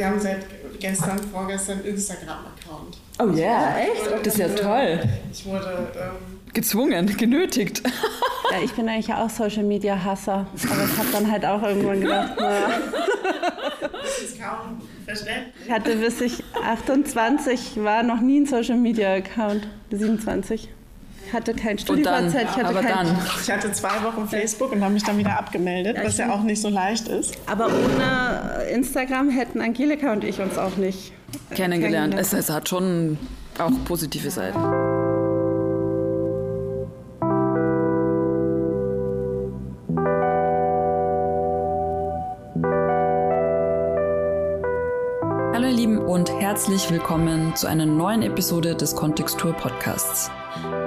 Wir haben seit gestern, vorgestern Instagram-Account. Oh ja, yeah, echt? Wurde, Das ist ja toll. Ich wurde ähm, Gezwungen, genötigt. Ja, ich bin eigentlich auch Social Media Hasser, aber ich habe dann halt auch irgendwann gedacht, naja. das ist kaum verständlich. Ich hatte bis ich 28 war noch nie ein Social Media Account. 27. Ich hatte kein StudiVZ, ich hatte aber kein, dann. Ich hatte zwei Wochen Facebook und habe mich dann wieder abgemeldet, Ja, was ja auch nicht so leicht ist. Aber ohne Instagram hätten Angelika und ich uns auch nicht Kennengelernt. Es, es hat schon auch positive Seiten. Hallo ihr Lieben und herzlich willkommen zu einer neuen Episode des Kontextur Podcasts.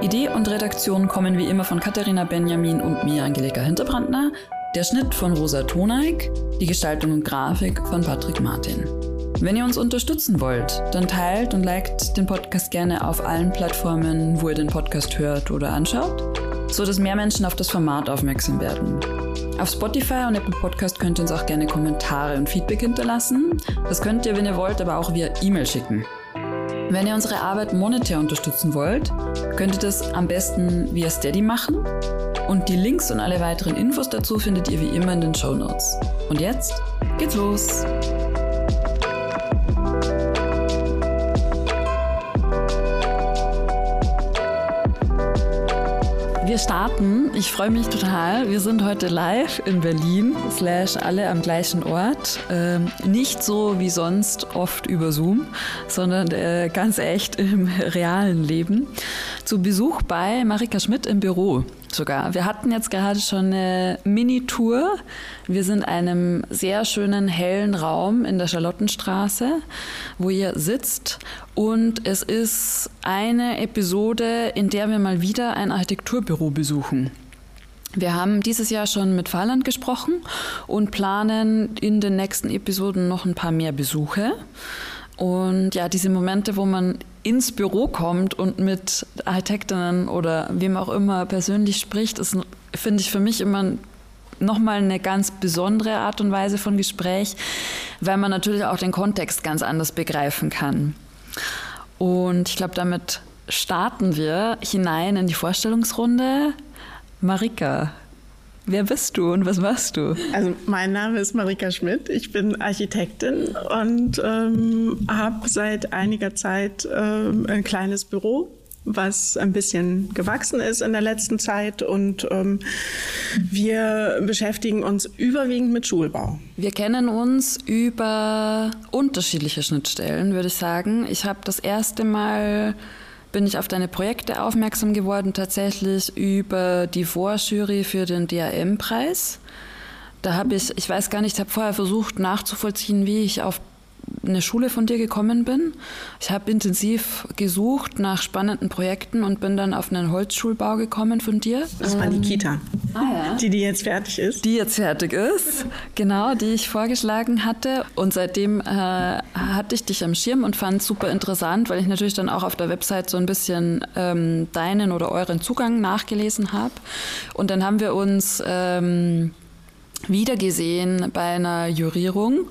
Idee und Redaktion kommen wie immer von Katharina Benjamin und mir, Angelika Hinterbrandner, der Schnitt von Rosa Toneik, die Gestaltung und Grafik von Patrick Martin. Wenn ihr uns unterstützen wollt, dann teilt und liked den Podcast gerne auf allen Plattformen, wo ihr den Podcast hört oder anschaut, so dass mehr Menschen auf das Format aufmerksam werden. Auf Spotify und Apple Podcast könnt ihr uns auch gerne Kommentare und Feedback hinterlassen. Das könnt ihr, wenn ihr wollt, aber auch via E-Mail schicken. Wenn ihr unsere Arbeit monetär unterstützen wollt, könnt ihr das am besten via Steady machen. Und die Links und alle weiteren Infos dazu findet ihr wie immer in den Show Notes. Und jetzt geht's los! Wir starten. Ich freue mich total. Wir sind heute live in Berlin, slash alle am gleichen Ort. Ähm, nicht so wie sonst oft über Zoom, sondern äh, ganz echt im realen Leben. Zu Besuch bei Marika Schmidt im Büro sogar. Wir hatten jetzt gerade schon eine Mini-Tour. Wir sind in einem sehr schönen hellen Raum in der Charlottenstraße, wo ihr sitzt. Und es ist eine Episode, in der wir mal wieder ein Architekturbüro besuchen. Wir haben dieses Jahr schon mit Fahrland gesprochen und planen in den nächsten Episoden noch ein paar mehr Besuche. Und ja, diese Momente, wo man ins Büro kommt und mit Architektinnen oder wem auch immer persönlich spricht, ist, finde ich, für mich immer nochmal eine ganz besondere Art und Weise von Gespräch, weil man natürlich auch den Kontext ganz anders begreifen kann. Und ich glaube, damit starten wir hinein in die Vorstellungsrunde. Marika, wer bist du und was machst du? Also mein Name ist Marika Schmidt, ich bin Architektin und ähm, habe seit einiger Zeit ähm, ein kleines Büro, was ein bisschen gewachsen ist in der letzten Zeit und ähm, wir beschäftigen uns überwiegend mit Schulbau. Wir kennen uns über unterschiedliche Schnittstellen, würde ich sagen. Ich habe das erste Mal bin ich auf deine Projekte aufmerksam geworden, tatsächlich über die Vorjury für den DRM-Preis. Da habe ich, ich weiß gar nicht, ich habe vorher versucht nachzuvollziehen, wie ich auf eine Schule von dir gekommen bin. Ich habe intensiv gesucht nach spannenden Projekten und bin dann auf einen Holzschulbau gekommen von dir. Das war die Kita, die, die jetzt fertig ist. Die jetzt fertig ist, genau, die ich vorgeschlagen hatte. Und seitdem äh, hatte ich dich am Schirm und fand es super interessant, weil ich natürlich dann auch auf der Website so ein bisschen ähm, deinen oder euren Zugang nachgelesen habe. Und dann haben wir uns ähm, wiedergesehen bei einer Jurierung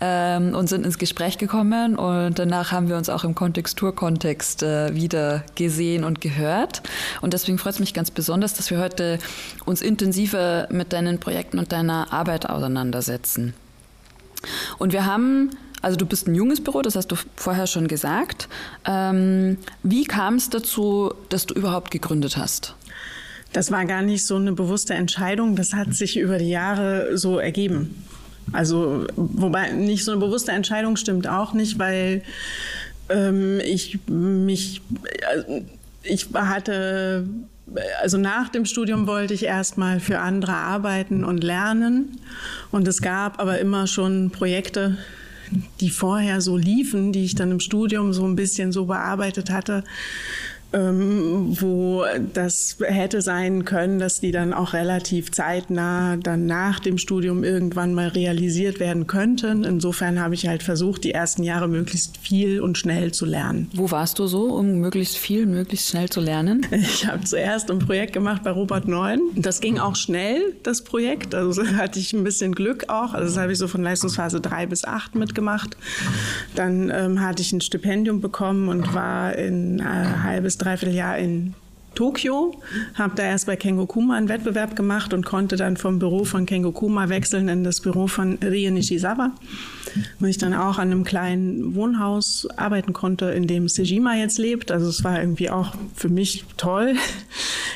ähm, und sind ins Gespräch gekommen und danach haben wir uns auch im Kontexturkontext äh, wieder gesehen und gehört. Und deswegen freut es mich ganz besonders, dass wir heute uns intensiver mit deinen Projekten und deiner Arbeit auseinandersetzen. Und wir haben, also du bist ein junges Büro, das hast du vorher schon gesagt. Ähm, wie kam es dazu, dass du überhaupt gegründet hast? Das war gar nicht so eine bewusste Entscheidung, das hat sich über die Jahre so ergeben. Also, wobei nicht so eine bewusste Entscheidung stimmt auch nicht, weil ähm, ich mich, äh, ich hatte, also nach dem Studium wollte ich erstmal für andere arbeiten und lernen. Und es gab aber immer schon Projekte, die vorher so liefen, die ich dann im Studium so ein bisschen so bearbeitet hatte ähm, wo das hätte sein können, dass die dann auch relativ zeitnah dann nach dem Studium irgendwann mal realisiert werden könnten. Insofern habe ich halt versucht, die ersten Jahre möglichst viel und schnell zu lernen. Wo warst du so, um möglichst viel, möglichst schnell zu lernen? Ich habe zuerst ein Projekt gemacht bei Robert Neun. Das ging auch schnell, das Projekt. Also hatte ich ein bisschen Glück auch. Also das habe ich so von Leistungsphase drei bis acht mitgemacht. Dann ähm, hatte ich ein Stipendium bekommen und war in äh, halbes, dreiviertel Jahr in Tokio, habe da erst bei Kengokuma einen Wettbewerb gemacht und konnte dann vom Büro von Kengokuma wechseln in das Büro von Rie Nishizawa, wo ich dann auch an einem kleinen Wohnhaus arbeiten konnte, in dem Sejima jetzt lebt. Also es war irgendwie auch für mich toll.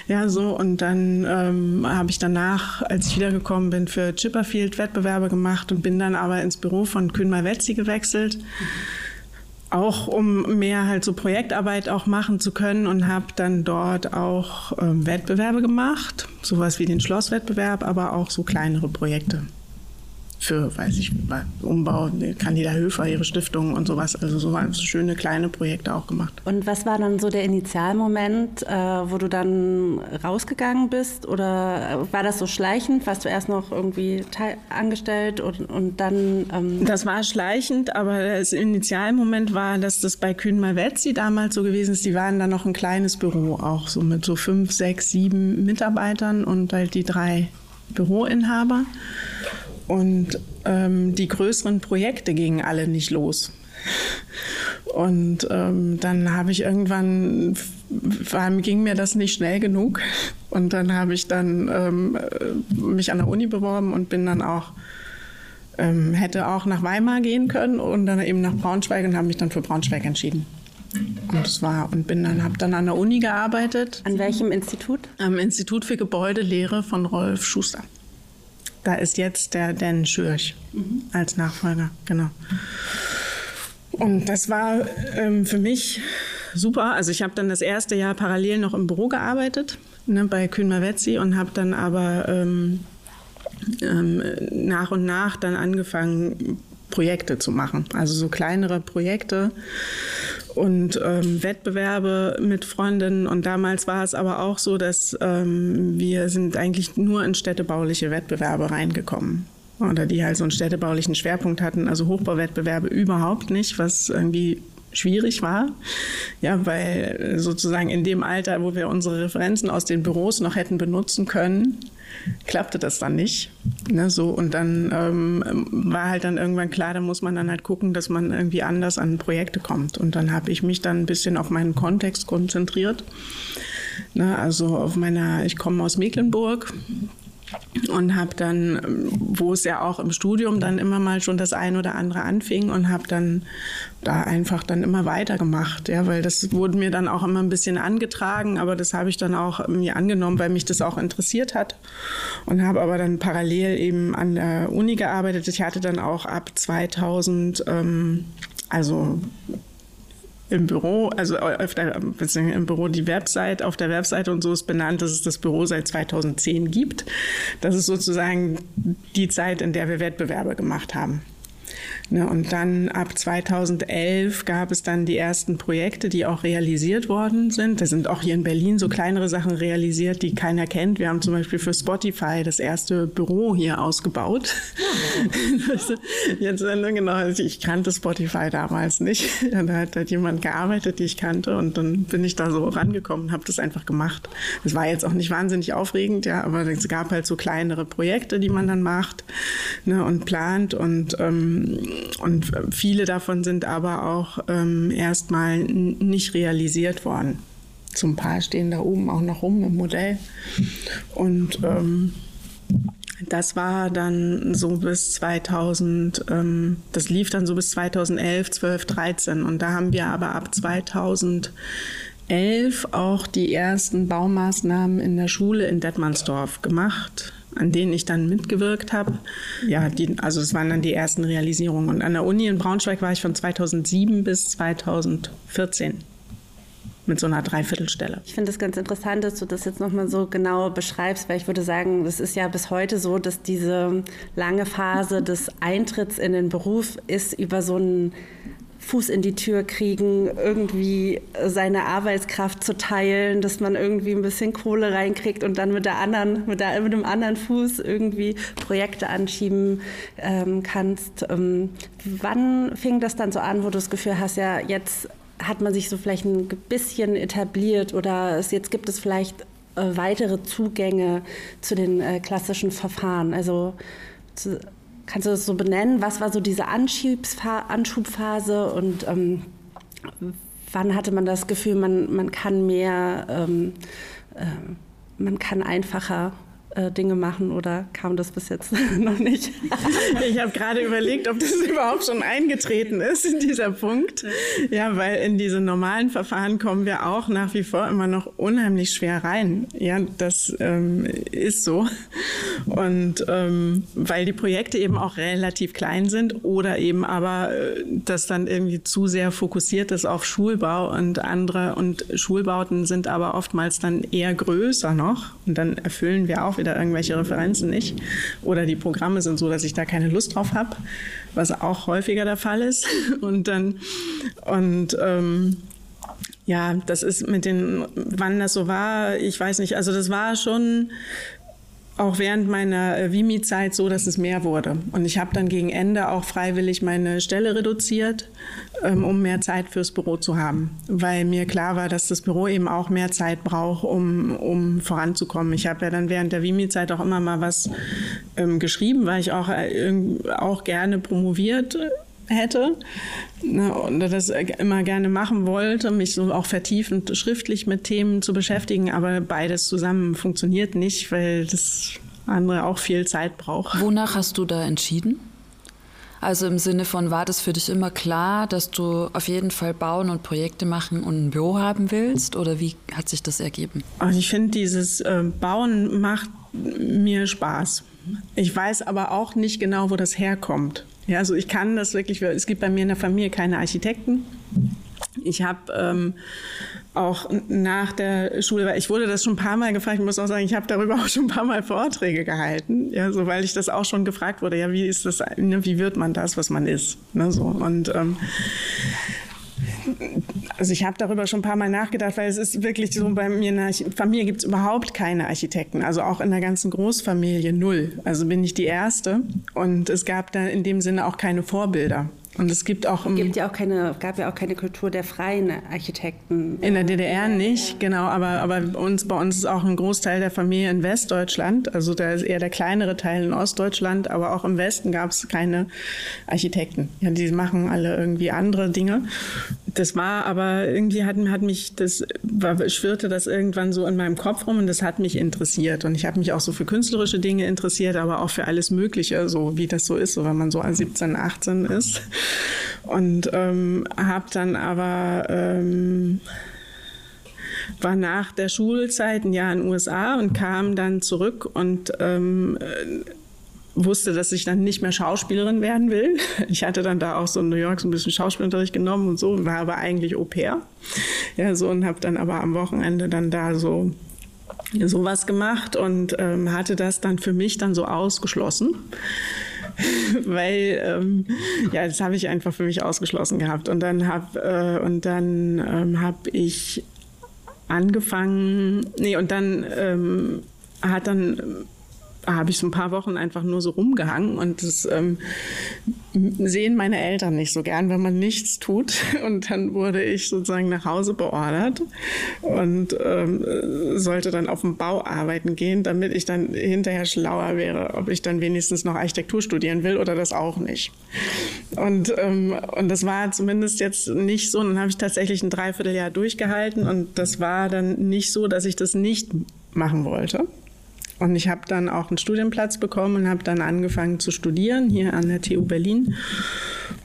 Ja, so und dann ähm, habe ich danach, als ich wiedergekommen bin, für Chipperfield Wettbewerbe gemacht und bin dann aber ins Büro von Kühn Malvezzi gewechselt. Mhm auch um mehr halt so Projektarbeit auch machen zu können und habe dann dort auch ähm, Wettbewerbe gemacht, sowas wie den Schlosswettbewerb, aber auch so kleinere Projekte für, weiß ich, Umbau, Candida Höfer, ihre Stiftung und sowas. Also so schöne kleine Projekte auch gemacht. Und was war dann so der Initialmoment, äh, wo du dann rausgegangen bist? Oder war das so schleichend? Warst du erst noch irgendwie angestellt und, und dann. Ähm das war schleichend, aber das Initialmoment war, dass das bei Kühn Malvezzi damals so gewesen ist. Die waren dann noch ein kleines Büro, auch so mit so fünf, sechs, sieben Mitarbeitern und halt die drei Büroinhaber. Und ähm, die größeren Projekte gingen alle nicht los. Und ähm, dann habe ich irgendwann, war, ging mir das nicht schnell genug. Und dann habe ich dann ähm, mich an der Uni beworben und bin dann auch, ähm, hätte auch nach Weimar gehen können und dann eben nach Braunschweig und habe mich dann für Braunschweig entschieden. Und das war und bin dann habe dann an der Uni gearbeitet. An welchem Institut? Am Institut für Gebäudelehre von Rolf Schuster. Da ist jetzt der Dan Schürch mhm. als Nachfolger, genau. Und das war ähm, für mich super. Also ich habe dann das erste Jahr parallel noch im Büro gearbeitet, ne, bei Kühn Mavetzi und habe dann aber ähm, ähm, nach und nach dann angefangen, Projekte zu machen. Also so kleinere Projekte und ähm, Wettbewerbe mit Freundinnen. Und damals war es aber auch so, dass ähm, wir sind eigentlich nur in städtebauliche Wettbewerbe reingekommen. Oder die halt so einen städtebaulichen Schwerpunkt hatten, also Hochbauwettbewerbe überhaupt nicht, was irgendwie schwierig war. Ja, weil sozusagen in dem Alter, wo wir unsere Referenzen aus den Büros noch hätten benutzen können, klappte das dann nicht. Ne, so, und dann ähm, war halt dann irgendwann klar, da muss man dann halt gucken, dass man irgendwie anders an Projekte kommt. Und dann habe ich mich dann ein bisschen auf meinen Kontext konzentriert. Ne, also auf meiner, ich komme aus Mecklenburg, und habe dann, wo es ja auch im Studium dann immer mal schon das ein oder andere anfing und habe dann da einfach dann immer weitergemacht, ja, weil das wurde mir dann auch immer ein bisschen angetragen, aber das habe ich dann auch mir angenommen, weil mich das auch interessiert hat und habe aber dann parallel eben an der Uni gearbeitet. Ich hatte dann auch ab 2000 ähm, also im Büro, also auf der, im Büro die Website, auf der Webseite und so ist benannt, dass es das Büro seit 2010 gibt. Das ist sozusagen die Zeit, in der wir Wettbewerbe gemacht haben. Ne, und dann ab 2011 gab es dann die ersten Projekte, die auch realisiert worden sind. Da sind auch hier in Berlin so kleinere Sachen realisiert, die keiner kennt. Wir haben zum Beispiel für Spotify das erste Büro hier ausgebaut. Ja. Jetzt, genau, ich kannte Spotify damals nicht. Da hat halt jemand gearbeitet, die ich kannte und dann bin ich da so rangekommen und habe das einfach gemacht. Das war jetzt auch nicht wahnsinnig aufregend, ja, aber es gab halt so kleinere Projekte, die man dann macht ne, und plant und ähm, und viele davon sind aber auch ähm, erstmal nicht realisiert worden. Zum Paar stehen da oben auch noch rum im Modell. Und ähm, das war dann so bis 2000, ähm, das lief dann so bis 2011, 12, 13. Und da haben wir aber ab 2011 auch die ersten Baumaßnahmen in der Schule in Detmansdorf gemacht an denen ich dann mitgewirkt habe. Ja, die, also es waren dann die ersten Realisierungen. Und an der Uni in Braunschweig war ich von 2007 bis 2014 mit so einer Dreiviertelstelle. Ich finde es ganz interessant, dass du das jetzt nochmal so genau beschreibst, weil ich würde sagen, es ist ja bis heute so, dass diese lange Phase des Eintritts in den Beruf ist über so einen Fuß in die Tür kriegen, irgendwie seine Arbeitskraft zu teilen, dass man irgendwie ein bisschen Kohle reinkriegt und dann mit der anderen, mit, der, mit dem anderen Fuß irgendwie Projekte anschieben ähm, kannst. Ähm, wann fing das dann so an, wo du das Gefühl hast, ja, jetzt hat man sich so vielleicht ein bisschen etabliert oder es, jetzt gibt es vielleicht äh, weitere Zugänge zu den äh, klassischen Verfahren? Also zu, Kannst du das so benennen? Was war so diese Anschubphase und ähm, wann hatte man das Gefühl, man, man kann mehr, ähm, äh, man kann einfacher Dinge machen oder kam das bis jetzt noch nicht? ich habe gerade überlegt, ob das überhaupt schon eingetreten ist in dieser Punkt. Ja, weil in diese normalen Verfahren kommen wir auch nach wie vor immer noch unheimlich schwer rein. Ja, das ähm, ist so. Und ähm, weil die Projekte eben auch relativ klein sind oder eben aber äh, das dann irgendwie zu sehr fokussiert ist auf Schulbau und andere und Schulbauten sind aber oftmals dann eher größer noch und dann erfüllen wir auch wieder irgendwelche Referenzen nicht. Oder die Programme sind so, dass ich da keine Lust drauf habe, was auch häufiger der Fall ist. Und dann, und ähm, ja, das ist mit den, wann das so war, ich weiß nicht. Also das war schon auch während meiner äh, Vimi-Zeit so, dass es mehr wurde. Und ich habe dann gegen Ende auch freiwillig meine Stelle reduziert, ähm, um mehr Zeit fürs Büro zu haben, weil mir klar war, dass das Büro eben auch mehr Zeit braucht, um, um voranzukommen. Ich habe ja dann während der Vimi-Zeit auch immer mal was ähm, geschrieben, weil ich auch, äh, auch gerne promoviert hätte ne, und das immer gerne machen wollte, mich so auch vertiefend schriftlich mit Themen zu beschäftigen, aber beides zusammen funktioniert nicht, weil das andere auch viel Zeit braucht. Wonach hast du da entschieden? Also im Sinne von, war das für dich immer klar, dass du auf jeden Fall bauen und Projekte machen und ein Büro haben willst? Oder wie hat sich das ergeben? Also ich finde, dieses äh, Bauen macht mir Spaß. Ich weiß aber auch nicht genau, wo das herkommt. Ja, also ich kann das wirklich, es gibt bei mir in der Familie keine Architekten. Ich habe ähm, auch nach der Schule, weil ich wurde das schon ein paar Mal gefragt, ich muss auch sagen, ich habe darüber auch schon ein paar Mal Vorträge gehalten, ja, so weil ich das auch schon gefragt wurde, ja, wie ist das, ne, wie wird man das, was man ist, ne, so und ähm, also ich habe darüber schon ein paar Mal nachgedacht, weil es ist wirklich so, bei mir in der Familie gibt es überhaupt keine Architekten, also auch in der ganzen Großfamilie null. Also bin ich die Erste und es gab da in dem Sinne auch keine Vorbilder. Und es gibt auch es gibt ja auch keine, gab ja auch keine Kultur der freien Architekten. In der DDR nicht, genau, aber, aber uns, bei uns ist auch ein Großteil der Familie in Westdeutschland, also da ist eher der kleinere Teil in Ostdeutschland, aber auch im Westen gab es keine Architekten. Ja, die machen alle irgendwie andere Dinge. Das war aber irgendwie hat, hat mich, das war, schwirrte das irgendwann so in meinem Kopf rum und das hat mich interessiert. Und ich habe mich auch so für künstlerische Dinge interessiert, aber auch für alles Mögliche, so wie das so ist, so wenn man so 17, 18 ist. Und ähm, habe dann aber ähm, war nach der Schulzeit ein Jahr in den USA und kam dann zurück und ähm, wusste, dass ich dann nicht mehr Schauspielerin werden will. Ich hatte dann da auch so in New York so ein bisschen Schauspielunterricht genommen und so, war aber eigentlich Au pair. Ja, so und habe dann aber am Wochenende dann da so sowas gemacht und ähm, hatte das dann für mich dann so ausgeschlossen. weil ähm, ja, das habe ich einfach für mich ausgeschlossen gehabt. Und dann habe äh, und dann ähm, habe ich angefangen, nee, und dann ähm, hat dann habe ich so ein paar Wochen einfach nur so rumgehangen und das ähm, sehen meine Eltern nicht so gern, wenn man nichts tut. Und dann wurde ich sozusagen nach Hause beordert und ähm, sollte dann auf dem Bau arbeiten gehen, damit ich dann hinterher schlauer wäre, ob ich dann wenigstens noch Architektur studieren will oder das auch nicht. Und, ähm, und das war zumindest jetzt nicht so. Und dann habe ich tatsächlich ein Dreivierteljahr durchgehalten und das war dann nicht so, dass ich das nicht machen wollte. Und ich habe dann auch einen Studienplatz bekommen und habe dann angefangen zu studieren hier an der TU Berlin.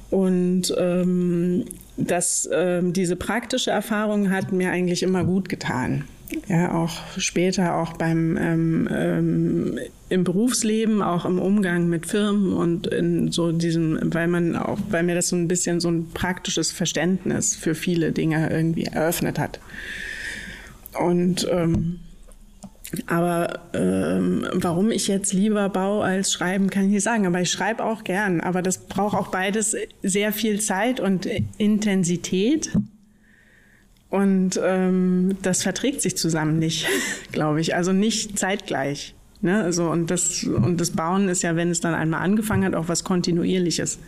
Und ähm, das, äh, diese praktische Erfahrung hat mir eigentlich immer gut getan. Ja, auch später, auch beim ähm, ähm, im Berufsleben, auch im Umgang mit Firmen und in so diesem, weil man auch, weil mir das so ein bisschen so ein praktisches Verständnis für viele Dinge irgendwie eröffnet hat. Und ähm, Aber ähm, warum ich jetzt lieber baue als schreiben, kann ich nicht sagen. Aber ich schreibe auch gern. Aber das braucht auch beides sehr viel Zeit und Intensität. Und ähm, das verträgt sich zusammen nicht, glaube ich. Also nicht zeitgleich. Ne? Also, und, das, und das Bauen ist ja, wenn es dann einmal angefangen hat, auch was Kontinuierliches.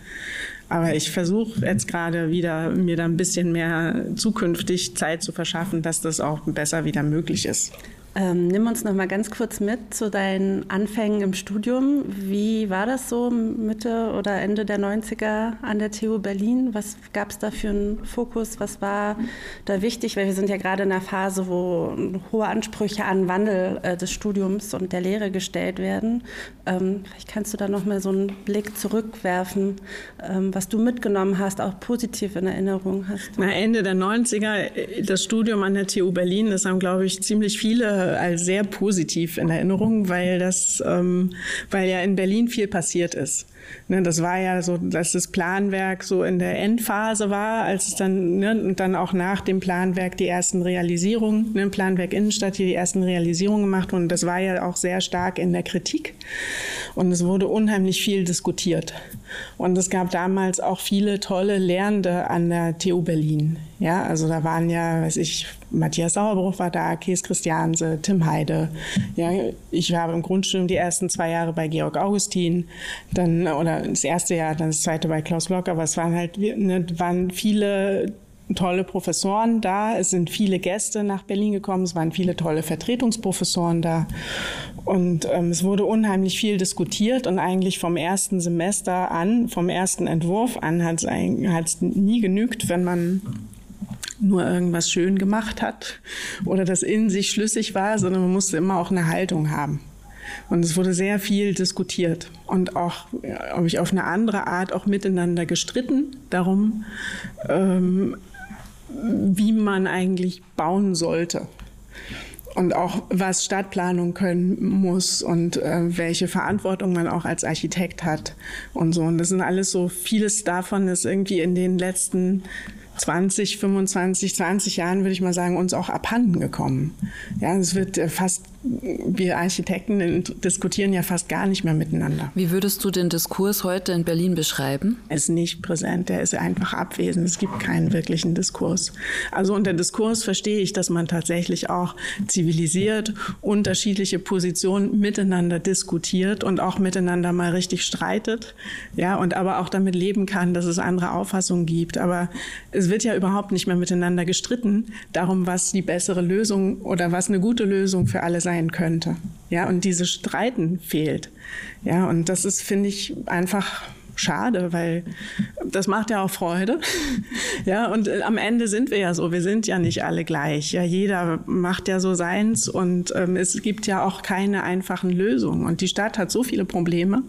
Aber ich versuche jetzt gerade wieder, mir da ein bisschen mehr zukünftig Zeit zu verschaffen, dass das auch besser wieder möglich ist. Ähm, nimm uns noch mal ganz kurz mit zu deinen Anfängen im Studium. Wie war das so Mitte oder Ende der 90er an der TU Berlin? Was gab es da für einen Fokus? Was war da wichtig? Weil wir sind ja gerade in einer Phase, wo hohe Ansprüche an Wandel äh, des Studiums und der Lehre gestellt werden. Ähm, vielleicht kannst du da noch mal so einen Blick zurückwerfen, ähm, was du mitgenommen hast, auch positiv in Erinnerung hast. Na, Ende der 90er, das Studium an der TU Berlin, das haben, glaube ich, ziemlich viele als sehr positiv in Erinnerung, weil das, ähm, weil ja in Berlin viel passiert ist. Ne, das war ja so, dass das Planwerk so in der Endphase war, als es dann ne, und dann auch nach dem Planwerk die ersten Realisierungen, ne, Planwerk Innenstadt hier die ersten Realisierungen gemacht wurden. Das war ja auch sehr stark in der Kritik und es wurde unheimlich viel diskutiert. Und es gab damals auch viele tolle Lehrende an der TU Berlin. Ja, also da waren ja, weiß ich, Matthias Sauerbruch war da, Kees Christianse, Tim Heide. Ja, ich war im Grundstudium die ersten zwei Jahre bei Georg Augustin, dann, oder das erste Jahr, dann das zweite bei Klaus Block, aber es waren halt, ne, waren viele tolle Professoren da. Es sind viele Gäste nach Berlin gekommen. Es waren viele tolle Vertretungsprofessoren da. Und ähm, es wurde unheimlich viel diskutiert. Und eigentlich vom ersten Semester an, vom ersten Entwurf an, hat es nie genügt, wenn man nur irgendwas schön gemacht hat oder das in sich schlüssig war, sondern man musste immer auch eine Haltung haben. Und es wurde sehr viel diskutiert und auch, ob ich auf eine andere Art auch miteinander gestritten darum, ähm, wie man eigentlich bauen sollte. Und auch was Stadtplanung können muss und äh, welche Verantwortung man auch als Architekt hat und so. Und das sind alles so, vieles davon ist irgendwie in den letzten 20, 25, 20 Jahren, würde ich mal sagen, uns auch abhanden gekommen. Ja, es wird äh, fast, wir Architekten diskutieren ja fast gar nicht mehr miteinander. Wie würdest du den Diskurs heute in Berlin beschreiben? Er ist nicht präsent, er ist einfach abwesend. Es gibt keinen wirklichen Diskurs. Also unter Diskurs verstehe ich, dass man tatsächlich auch zivilisiert unterschiedliche Positionen miteinander diskutiert und auch miteinander mal richtig streitet. Ja, und aber auch damit leben kann, dass es andere Auffassungen gibt. Aber es es wird ja überhaupt nicht mehr miteinander gestritten darum, was die bessere Lösung oder was eine gute Lösung für alle sein könnte. Ja, und dieses Streiten fehlt. Ja, und das ist, finde ich, einfach schade, weil das macht ja auch Freude. ja, und äh, am Ende sind wir ja so, wir sind ja nicht alle gleich. Ja, jeder macht ja so seins und ähm, es gibt ja auch keine einfachen Lösungen. Und die Stadt hat so viele Probleme.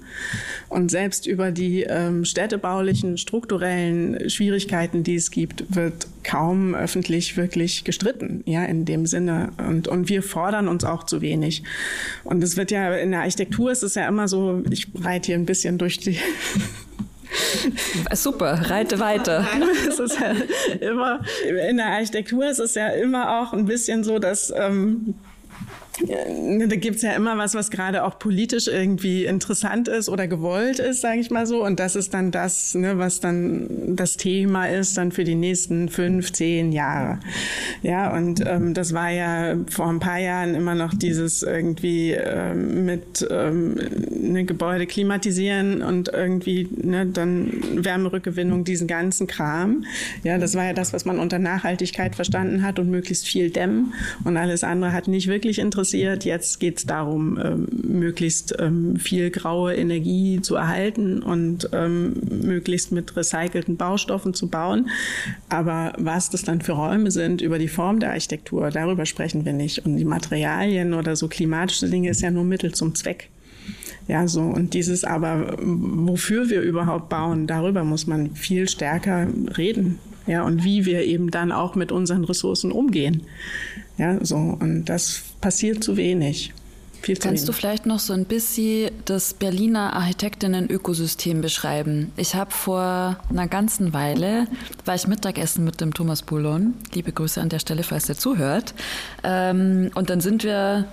Und selbst über die ähm, städtebaulichen, strukturellen Schwierigkeiten, die es gibt, wird kaum öffentlich wirklich gestritten, ja, in dem Sinne. Und, und wir fordern uns auch zu wenig. Und es wird ja, in der Architektur ist es ja immer so, ich reite hier ein bisschen durch die Super, reite weiter. es ist ja immer, in der Architektur ist es ja immer auch ein bisschen so, dass ähm, da gibt's ja immer was, was gerade auch politisch irgendwie interessant ist oder gewollt ist, sage ich mal so. Und das ist dann das, ne, was dann das Thema ist dann für die nächsten fünf, zehn Jahre. Ja, und ähm, das war ja vor ein paar Jahren immer noch dieses irgendwie ähm, mit ähm, ne, Gebäude klimatisieren und irgendwie ne, dann Wärmerückgewinnung, diesen ganzen Kram. Ja, das war ja das, was man unter Nachhaltigkeit verstanden hat und möglichst viel dämmen. Und alles andere hat nicht wirklich interessiert interessiert. Jetzt geht es darum, ähm, möglichst ähm, viel graue Energie zu erhalten und ähm, möglichst mit recycelten Baustoffen zu bauen. Aber was das dann für Räume sind über die Form der Architektur, darüber sprechen wir nicht. Und die Materialien oder so klimatische Dinge ist ja nur Mittel zum Zweck. Ja, so. Und dieses aber, wofür wir überhaupt bauen, darüber muss man viel stärker reden. Ja, und wie wir eben dann auch mit unseren Ressourcen umgehen. Ja, so. Und das passiert zu wenig. Viel zu Kannst wenig. du vielleicht noch so ein bisschen das Berliner Architektinnen-Ökosystem beschreiben? Ich habe vor einer ganzen Weile, war ich Mittagessen mit dem Thomas Boulon, liebe Grüße an der Stelle, falls er zuhört. Ähm, und dann sind wir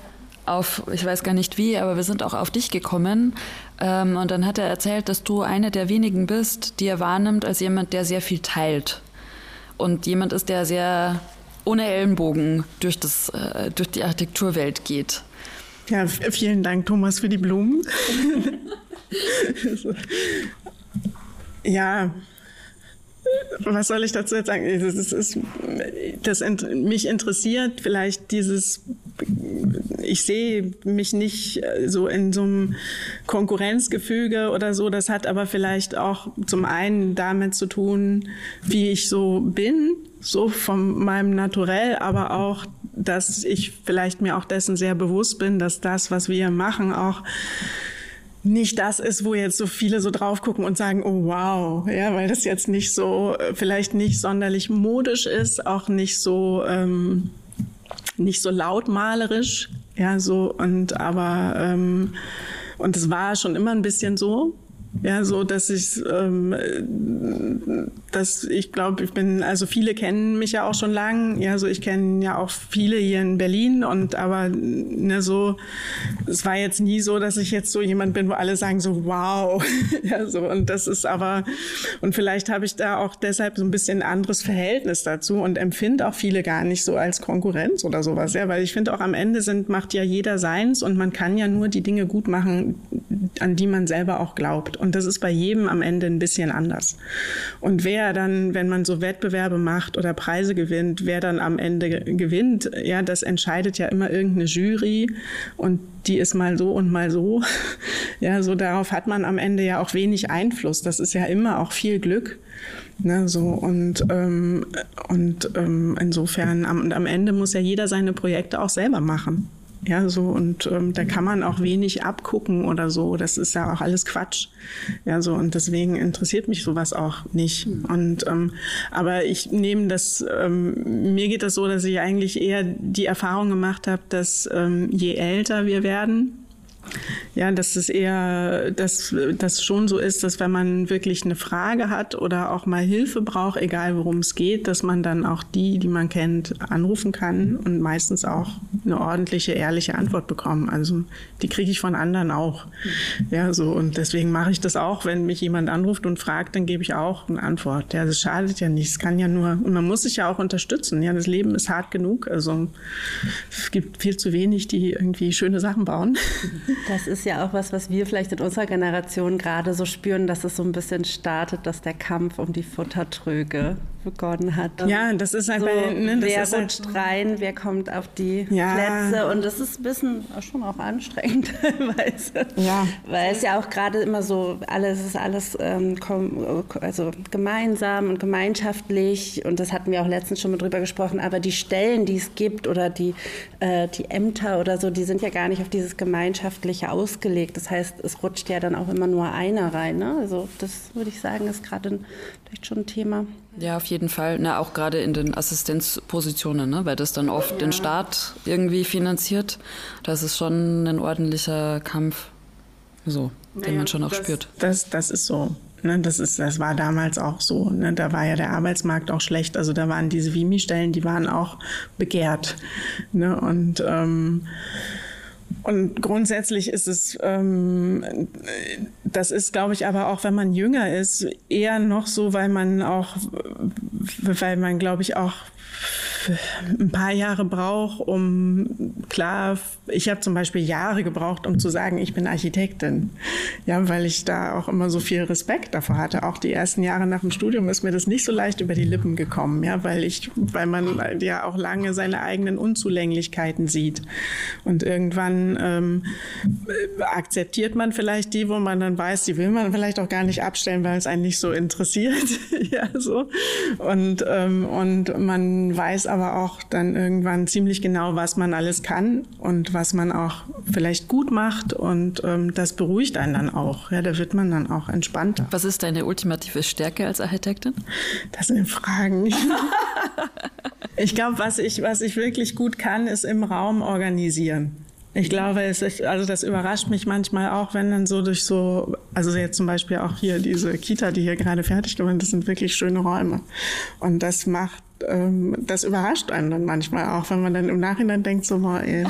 auf, ich weiß gar nicht wie, aber wir sind auch auf dich gekommen. Ähm, und dann hat er erzählt, dass du eine der wenigen bist, die er wahrnimmt als jemand, der sehr viel teilt. Und jemand ist, der sehr ohne Ellenbogen durch, das, äh, durch die Architekturwelt geht. Ja, vielen Dank, Thomas, für die Blumen. ja, was soll ich dazu jetzt sagen? Das, ist, das mich interessiert vielleicht dieses, ich sehe mich nicht äh, so in so einem Konkurrenzgefüge oder so. Das hat aber vielleicht auch zum einen damit zu tun, wie ich so bin, so von meinem Naturell, aber auch, dass ich vielleicht mir auch dessen sehr bewusst bin, dass das, was wir machen, auch nicht das ist, wo jetzt so viele so drauf gucken und sagen, oh wow, ja, weil das jetzt nicht so, äh, vielleicht nicht sonderlich modisch ist, auch nicht so, ähm, nicht so lautmalerisch, ja, so und aber ähm, und es war schon immer ein bisschen so, ja, so dass ich, ähm, dass ich glaube, ich bin, also viele kennen mich ja auch schon lang. Ja, so ich kenne ja auch viele hier in Berlin und aber ne, so, es war jetzt nie so, dass ich jetzt so jemand bin, wo alle sagen so wow. ja, so und das ist aber und vielleicht habe ich da auch deshalb so ein bisschen anderes Verhältnis dazu und empfinde auch viele gar nicht so als Konkurrenz oder sowas. Ja, weil ich finde auch am Ende sind macht ja jeder seins und man kann ja nur die Dinge gut machen, an die man selber auch glaubt. Und das ist bei jedem am Ende ein bisschen anders. Und wer dann, wenn man so Wettbewerbe macht oder Preise gewinnt, wer dann am Ende gewinnt, ja, das entscheidet ja immer irgendeine Jury und die ist mal so und mal so. Ja, so darauf hat man am Ende ja auch wenig Einfluss. Das ist ja immer auch viel Glück. Ne, so und ähm, und ähm, insofern am, am Ende muss ja jeder seine Projekte auch selber machen. Ja, so und ähm, da kann man auch wenig abgucken oder so. Das ist ja auch alles Quatsch. Ja, so und deswegen interessiert mich sowas auch nicht. Und ähm, aber ich nehme das, ähm, mir geht das so, dass ich eigentlich eher die Erfahrung gemacht habe, dass ähm, je älter wir werden, ja, dass es eher, dass das schon so ist, dass wenn man wirklich eine Frage hat oder auch mal Hilfe braucht, egal worum es geht, dass man dann auch die, die man kennt, anrufen kann und meistens auch eine ordentliche, ehrliche Antwort bekommen. Also die kriege ich von anderen auch. Ja, so und deswegen mache ich das auch, wenn mich jemand anruft und fragt, dann gebe ich auch eine Antwort. Ja, das schadet ja nicht. Es kann ja nur, und man muss sich ja auch unterstützen. Ja, das Leben ist hart genug. Also es gibt viel zu wenig, die irgendwie schöne Sachen bauen. Das ist ja auch was, was wir vielleicht in unserer Generation gerade so spüren, dass es so ein bisschen startet, dass der Kampf um die Futtertröge begonnen hat. Ja, das ist halt so, bei, ne, das wer ist rutscht halt, rein, wer kommt auf die ja. Plätze und das ist ein bisschen schon auch anstrengend teilweise. Ja. Weil es ja auch gerade immer so, alles ist alles ähm, also gemeinsam und gemeinschaftlich und das hatten wir auch letztens schon mal drüber gesprochen, aber die Stellen, die es gibt oder die, äh, die Ämter oder so, die sind ja gar nicht auf dieses Gemeinschaftliche ausgelegt. Das heißt, es rutscht ja dann auch immer nur einer rein. Ne? Also das würde ich sagen, ist gerade vielleicht schon ein Thema. Ja, auf jeden Fall. Na, auch gerade in den Assistenzpositionen, ne? weil das dann oft ja. den Staat irgendwie finanziert. Das ist schon ein ordentlicher Kampf, so, naja, den man schon auch das, spürt. Das, das ist so. Ne, das, ist, das war damals auch so. Ne? Da war ja der Arbeitsmarkt auch schlecht. Also da waren diese Vimi-Stellen, die waren auch begehrt. Ne? Und ähm, und grundsätzlich ist es, ähm, das ist, glaube ich, aber auch, wenn man jünger ist, eher noch so, weil man auch, weil man, glaube ich, auch ein paar Jahre braucht, um klar, ich habe zum Beispiel Jahre gebraucht, um zu sagen, ich bin Architektin. Ja, weil ich da auch immer so viel Respekt davor hatte. Auch die ersten Jahre nach dem Studium ist mir das nicht so leicht über die Lippen gekommen, ja, weil ich, weil man ja auch lange seine eigenen Unzulänglichkeiten sieht. Und irgendwann ähm, akzeptiert man vielleicht die, wo man dann weiß, die will man vielleicht auch gar nicht abstellen, weil es einen nicht so interessiert. ja, so. Und, ähm, und man weiß aber auch dann irgendwann ziemlich genau, was man alles kann und was man auch vielleicht gut macht und ähm, das beruhigt einen dann auch. Ja, da wird man dann auch entspannter. Was ist deine ultimative Stärke als Architektin? Das sind Fragen. ich glaube, was ich, was ich wirklich gut kann, ist im Raum organisieren. Ich glaube, es ist, also das überrascht mich manchmal auch, wenn dann so durch so, also jetzt zum Beispiel auch hier diese Kita, die hier gerade fertig geworden, das sind wirklich schöne Räume. Und das macht ähm, das überrascht einen dann manchmal auch, wenn man dann im Nachhinein denkt, so mal, ey,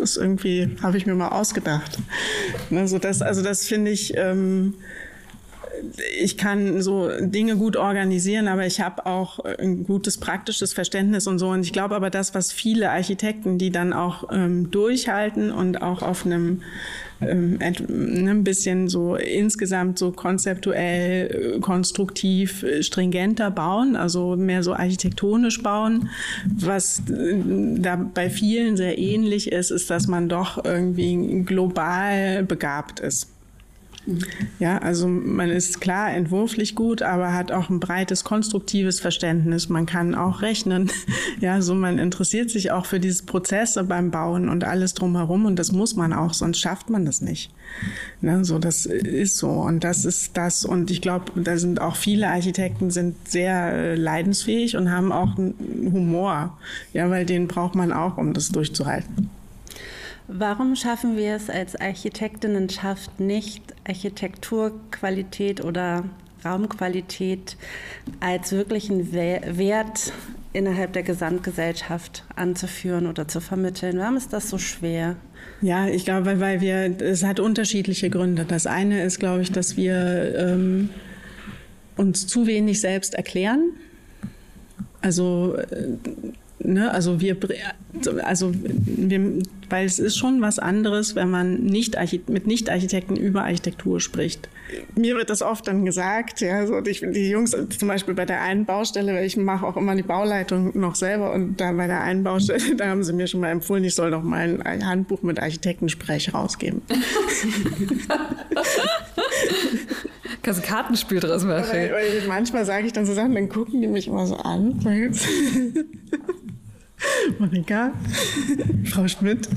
Das irgendwie habe ich mir mal ausgedacht. Also das, also das finde ich. Ähm, ich kann so Dinge gut organisieren, aber ich habe auch ein gutes praktisches Verständnis und so. Und ich glaube aber, das, was viele Architekten, die dann auch ähm, durchhalten und auch auf einem ähm, ne, ein bisschen so insgesamt so konzeptuell, äh, konstruktiv, äh, stringenter bauen, also mehr so architektonisch bauen. Was äh, da bei vielen sehr ähnlich ist, ist, dass man doch irgendwie global begabt ist. Ja, also man ist klar entwurflich gut, aber hat auch ein breites konstruktives Verständnis. Man kann auch rechnen. Ja, so man interessiert sich auch für diese Prozesse beim Bauen und alles drumherum und das muss man auch, sonst schafft man das nicht. Ne, so das ist so und das ist das und ich glaube, da sind auch viele Architekten sind sehr äh, leidensfähig und haben auch einen Humor. Ja, weil den braucht man auch, um das durchzuhalten. Warum schaffen wir es als Architektinnenschaft nicht, Architekturqualität oder Raumqualität als wirklichen Wert innerhalb der Gesamtgesellschaft anzuführen oder zu vermitteln? Warum ist das so schwer? Ja, ich glaube, weil wir, es hat unterschiedliche Gründe. Das eine ist, glaube ich, dass wir ähm, uns zu wenig selbst erklären. Also äh, Ne, also wir, also wir, weil es ist schon was anderes, wenn man nicht mit Nicht-Architekten über Architektur spricht. Mir wird das oft dann gesagt, ja, so ich, die Jungs zum Beispiel bei der einen Baustelle, weil ich mache auch immer die Bauleitung noch selber und da bei der einen Baustelle, da haben sie mir schon mal empfohlen, ich soll doch mal ein Handbuch mit Architektensprech rausgeben. Kannst ein Kartenspiel draus machen. Weil, weil manchmal sage ich dann so Sachen, dann gucken die mich immer so an. Monika, Frau Schmidt.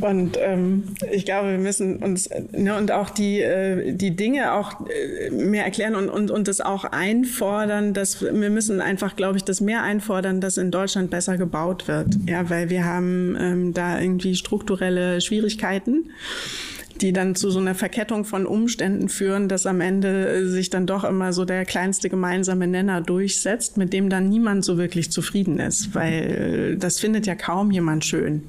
Und ähm, ich glaube, wir müssen uns ne, und auch die, äh, die Dinge auch äh, mehr erklären und, und, und das auch einfordern, dass wir müssen einfach, glaube ich, das mehr einfordern, dass in Deutschland besser gebaut wird. Ja, weil wir haben ähm, da irgendwie strukturelle Schwierigkeiten die dann zu so einer Verkettung von Umständen führen, dass am Ende äh, sich dann doch immer so der kleinste gemeinsame Nenner durchsetzt, mit dem dann niemand so wirklich zufrieden ist, weil äh, das findet ja kaum jemand schön.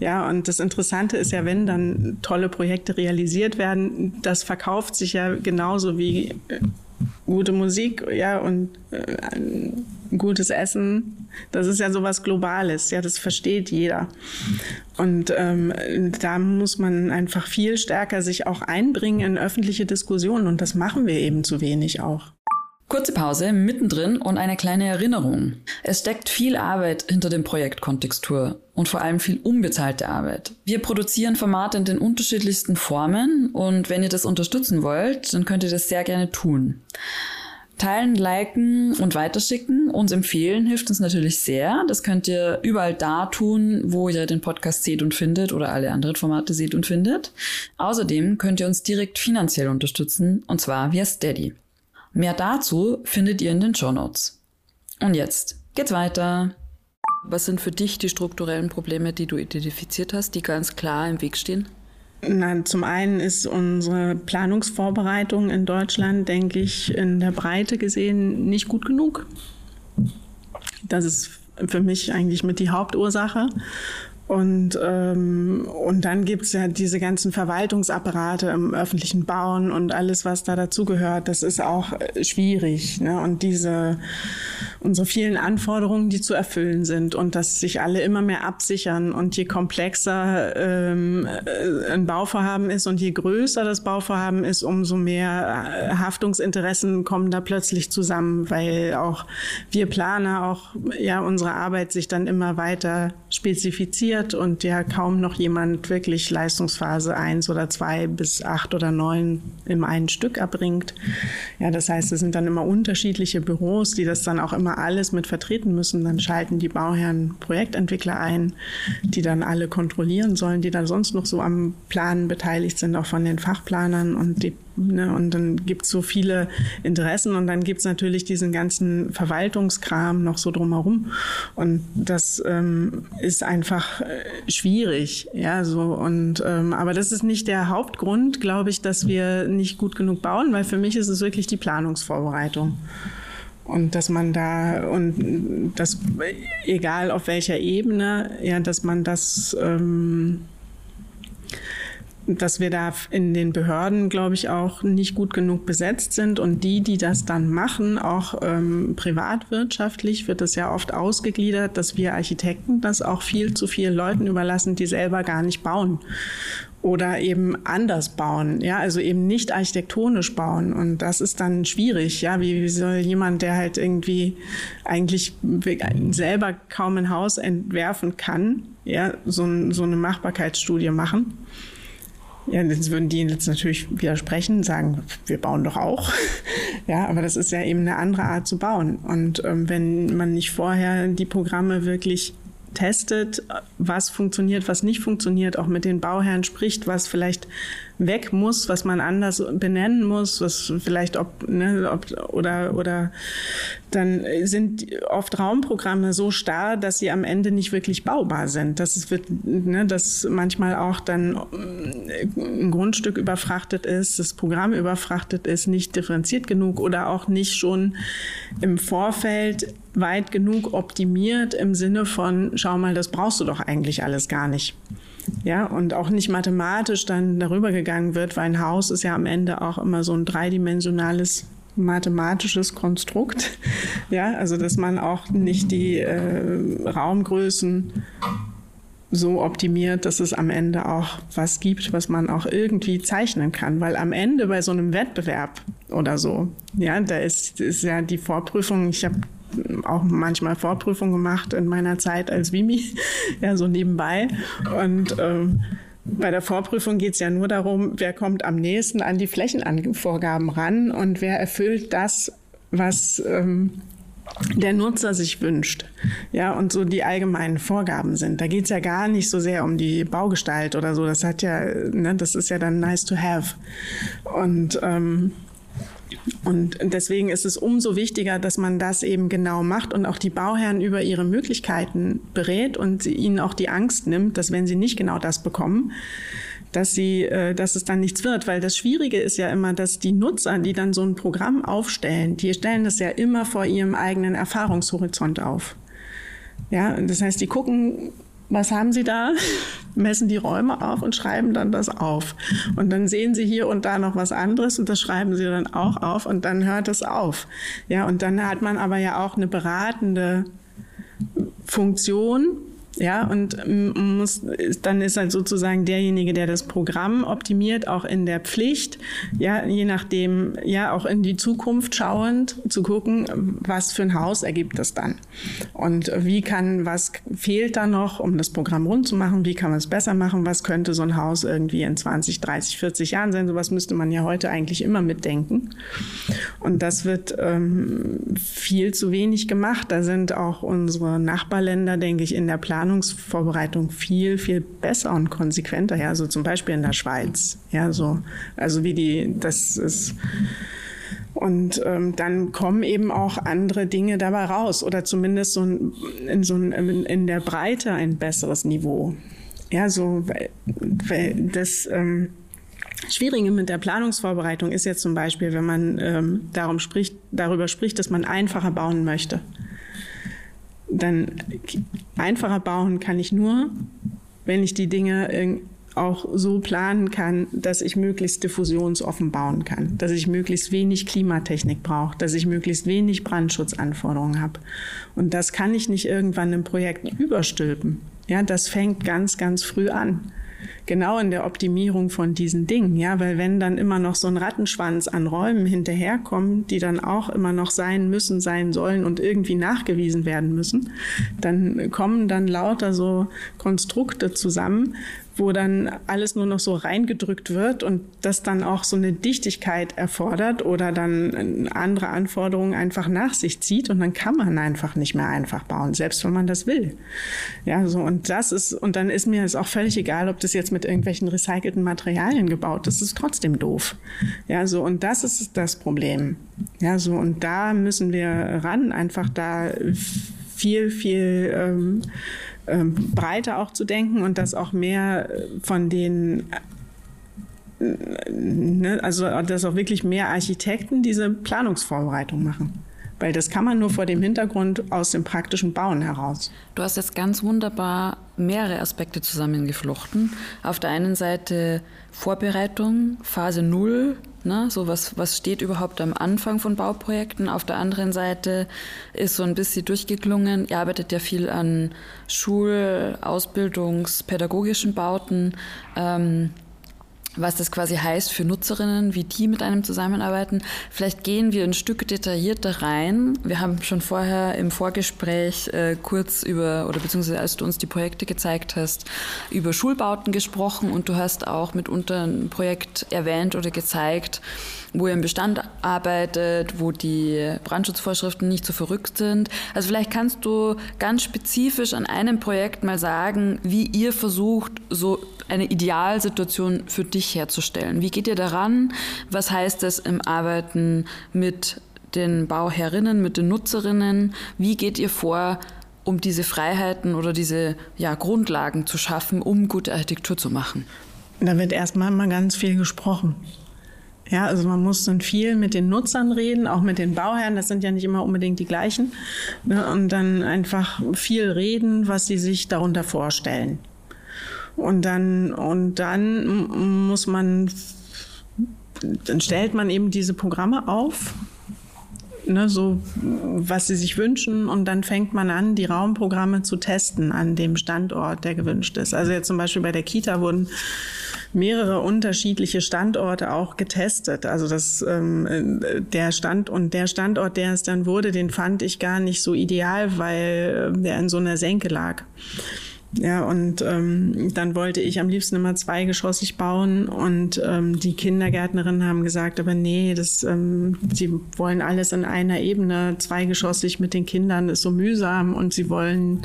Ja, und das Interessante ist ja, wenn dann tolle Projekte realisiert werden, das verkauft sich ja genauso wie äh, gute Musik, ja, und äh, gutes Essen. Das ist ja sowas Globales, ja, das versteht jeder. Und ähm, da muss man einfach viel stärker sich auch einbringen in öffentliche Diskussionen und das machen wir eben zu wenig auch. Kurze Pause mittendrin und eine kleine Erinnerung. Es steckt viel Arbeit hinter dem Projekt Kontextur und vor allem viel unbezahlte Arbeit. Wir produzieren Formate in den unterschiedlichsten Formen und wenn ihr das unterstützen wollt, dann könnt ihr das sehr gerne tun. Teilen, liken und weiterschicken. Uns empfehlen hilft uns natürlich sehr. Das könnt ihr überall da tun, wo ihr den Podcast seht und findet oder alle anderen Formate seht und findet. Außerdem könnt ihr uns direkt finanziell unterstützen und zwar via Steady. Mehr dazu findet ihr in den Show Notes. Und jetzt geht's weiter. Was sind für dich die strukturellen Probleme, die du identifiziert hast, die ganz klar im Weg stehen? Na, zum einen ist unsere Planungsvorbereitung in Deutschland, denke ich, in der Breite gesehen nicht gut genug. Das ist für mich eigentlich mit die Hauptursache. Und, ähm, und dann gibt's ja diese ganzen Verwaltungsapparate im öffentlichen Bauen und alles, was da dazugehört. Das ist auch äh, schwierig. Ne? Und diese unsere vielen Anforderungen, die zu erfüllen sind und dass sich alle immer mehr absichern. Und je komplexer ähm, äh, ein Bauvorhaben ist und je größer das Bauvorhaben ist, umso mehr äh, Haftungsinteressen kommen da plötzlich zusammen, weil auch wir Planer, auch ja unsere Arbeit sich dann immer weiter spezifiziert und ja kaum noch jemand wirklich Leistungsphase eins oder zwei bis acht oder neun im einen Stück erbringt. Ja, das heißt, es sind dann immer unterschiedliche Büros, die das dann auch immer alles mit vertreten müssen. Dann schalten die Bauherren Projektentwickler ein, die dann alle kontrollieren sollen, die dann sonst noch so am Planen beteiligt sind, auch von den Fachplanern und die Ne? Und dann gibt es so viele Interessen und dann gibt es natürlich diesen ganzen Verwaltungskram noch so drumherum. Und das ähm, ist einfach äh, schwierig. Ja, so. Und, ähm, aber das ist nicht der Hauptgrund, glaube ich, dass wir nicht gut genug bauen, weil für mich ist es wirklich die Planungsvorbereitung. Und dass man da, und das, egal auf welcher Ebene, ja, dass man das, ähm, dass wir da in den Behörden, glaube ich, auch nicht gut genug besetzt sind. Und die, die das dann machen, auch ähm, privatwirtschaftlich, wird es ja oft ausgegliedert, dass wir Architekten das auch viel zu vielen Leuten überlassen, die selber gar nicht bauen oder eben anders bauen, ja, also eben nicht architektonisch bauen. Und das ist dann schwierig, ja, wie, wie soll jemand, der halt irgendwie eigentlich selber kaum ein Haus entwerfen kann, ja, so, so eine Machbarkeitsstudie machen. Ja, jetzt würden die jetzt natürlich widersprechen, sagen, wir bauen doch auch. ja, aber das ist ja eben eine andere Art zu bauen. Und ähm, wenn man nicht vorher die Programme wirklich testet, was funktioniert, was nicht funktioniert, auch mit den Bauherren spricht, was vielleicht weg muss, was man anders benennen muss, was vielleicht ob, ne, ob oder oder dann sind oft Raumprogramme so starr, dass sie am Ende nicht wirklich baubar sind. Das wird, ne, dass manchmal auch dann äh, ein Grundstück überfrachtet ist, das Programm überfrachtet ist, nicht differenziert genug oder auch nicht schon im Vorfeld weit genug optimiert im Sinne von, schau mal, das brauchst du doch eigentlich alles gar nicht. Ja, und auch nicht mathematisch dann darüber gegangen wird, weil ein Haus ist ja am Ende auch immer so ein dreidimensionales mathematisches Konstrukt. Ja, also dass man auch nicht die äh, Raumgrößen so optimiert, dass es am Ende auch was gibt, was man auch irgendwie zeichnen kann. Weil am Ende bei so einem Wettbewerb oder so, ja, da ist, ist ja die Vorprüfung, ich habe auch manchmal Vorprüfung gemacht in meiner Zeit als Vimi, ja, so nebenbei. Und ähm, bei der Vorprüfung geht es ja nur darum, wer kommt am nächsten an die Flächenvorgaben ran und wer erfüllt das, was ähm, der Nutzer sich wünscht. Ja, und so die allgemeinen Vorgaben sind. Da geht es ja gar nicht so sehr um die Baugestalt oder so. Das hat ja, ne, das ist ja dann nice to have. Und ähm, und deswegen ist es umso wichtiger, dass man das eben genau macht und auch die Bauherren über ihre Möglichkeiten berät und ihnen auch die Angst nimmt, dass wenn sie nicht genau das bekommen, dass sie, äh, dass es dann nichts wird, weil das Schwierige ist ja immer, dass die Nutzer, die dann so ein Programm aufstellen, die stellen das ja immer vor ihrem eigenen Erfahrungshorizont auf. Ja, das heißt, die gucken was haben Sie da? Messen die Räume auf und schreiben dann das auf. Und dann sehen Sie hier und da noch was anderes und das schreiben Sie dann auch auf und dann hört es auf. Ja, und dann hat man aber ja auch eine beratende Funktion, ja, und muss, dann ist halt sozusagen derjenige, der das Programm optimiert, auch in der Pflicht, ja, je nachdem, ja, auch in die Zukunft schauend zu gucken, was für ein Haus ergibt das dann. Und wie kann, was fehlt da noch, um das Programm rund zu machen? Wie kann man es besser machen? Was könnte so ein Haus irgendwie in 20, 30, 40 Jahren sein? Sowas müsste man ja heute eigentlich immer mitdenken. Und das wird ähm, viel zu wenig gemacht. Da sind auch unsere Nachbarländer, denke ich, in der Planung Planungsvorbereitung viel, viel besser und konsequenter. Ja, so zum Beispiel in der Schweiz. Ja, so, also wie die, das ist, und ähm, dann kommen eben auch andere Dinge dabei raus oder zumindest so ein, in, so ein, in der Breite ein besseres Niveau. Ja, so, weil, weil das ähm, Schwierige mit der Planungsvorbereitung ist jetzt zum Beispiel, wenn man ähm, darum spricht, darüber spricht, dass man einfacher bauen möchte dann einfacher bauen kann ich nur, wenn ich die Dinge auch so planen kann, dass ich möglichst diffusionsoffen bauen kann, dass ich möglichst wenig Klimatechnik brauche, dass ich möglichst wenig Brandschutzanforderungen habe. Und das kann ich nicht irgendwann im Projekt überstülpen. Ja, das fängt ganz, ganz früh an genau in der Optimierung von diesen Dingen, ja, weil wenn dann immer noch so ein Rattenschwanz an Räumen hinterherkommt, die dann auch immer noch sein müssen, sein sollen und irgendwie nachgewiesen werden müssen, dann kommen dann lauter so Konstrukte zusammen, wo dann alles nur noch so reingedrückt wird und das dann auch so eine Dichtigkeit erfordert oder dann andere Anforderungen einfach nach sich zieht und dann kann man einfach nicht mehr einfach bauen, selbst wenn man das will. Ja, so und das ist und dann ist mir es auch völlig egal, ob das jetzt mit irgendwelchen recycelten Materialien gebaut ist, ist trotzdem doof. Ja, so und das ist das Problem. Ja, so und da müssen wir ran, einfach da viel, viel ähm, ähm, breiter auch zu denken und dass auch mehr äh, von den äh, ne, also dass auch wirklich mehr Architekten diese Planungsvorbereitung machen. weil das kann man nur vor dem Hintergrund aus dem praktischen Bauen heraus. Du hast jetzt ganz wunderbar mehrere Aspekte zusammengeflochten. Auf der einen Seite Vorbereitung, Phase Null, ne, so was, was steht überhaupt am Anfang von Bauprojekten. Auf der anderen Seite ist so ein bisschen durchgeklungen, ihr arbeitet ja viel an Schul-, Ausbildungs-, pädagogischen Bauten. Ähm, was das quasi heißt für Nutzerinnen, wie die mit einem zusammenarbeiten. Vielleicht gehen wir ein Stück detaillierter rein. Wir haben schon vorher im Vorgespräch äh, kurz über, oder beziehungsweise als du uns die Projekte gezeigt hast, über Schulbauten gesprochen und du hast auch mitunter ein Projekt erwähnt oder gezeigt, wo ihr im Bestand arbeitet, wo die Brandschutzvorschriften nicht so verrückt sind. Also vielleicht kannst du ganz spezifisch an einem Projekt mal sagen, wie ihr versucht, so eine Idealsituation für dich herzustellen. Wie geht ihr daran? Was heißt das im Arbeiten mit den Bauherrinnen, mit den Nutzerinnen? Wie geht ihr vor, um diese Freiheiten oder diese ja, Grundlagen zu schaffen, um gute Architektur zu machen? Da wird erstmal mal ganz viel gesprochen. Ja, also man muss dann viel mit den Nutzern reden, auch mit den Bauherren. Das sind ja nicht immer unbedingt die gleichen. Ne? Und dann einfach viel reden, was sie sich darunter vorstellen. Und dann, und dann muss man, dann stellt man eben diese Programme auf, ne, so was sie sich wünschen und dann fängt man an, die Raumprogramme zu testen an dem Standort, der gewünscht ist. Also jetzt zum Beispiel bei der Kita wurden mehrere unterschiedliche Standorte auch getestet. Also das ähm, der Stand und der Standort, der es dann wurde, den fand ich gar nicht so ideal, weil der in so einer Senke lag. Ja, und ähm, dann wollte ich am liebsten immer zweigeschossig bauen und ähm, die Kindergärtnerinnen haben gesagt, aber nee, das, ähm, sie wollen alles in einer Ebene, zweigeschossig mit den Kindern ist so mühsam und sie wollen,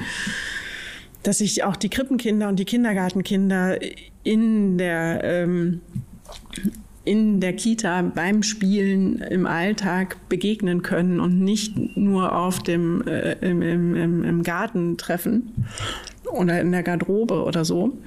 dass sich auch die Krippenkinder und die Kindergartenkinder in der ähm, in der Kita beim Spielen im Alltag begegnen können und nicht nur auf dem äh, im, im, im Garten treffen oder in der Garderobe oder so.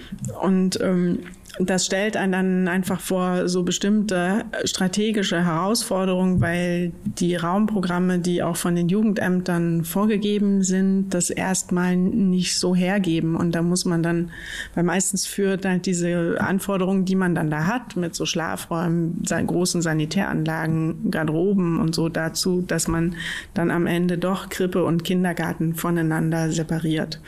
Und ähm, das stellt einen dann einfach vor so bestimmte strategische Herausforderungen, weil die Raumprogramme, die auch von den Jugendämtern vorgegeben sind, das erstmal nicht so hergeben. Und da muss man dann, weil meistens führt halt diese Anforderungen, die man dann da hat, mit so Schlafräumen, großen Sanitäranlagen, Garderoben und so dazu, dass man dann am Ende doch Krippe und Kindergarten voneinander separiert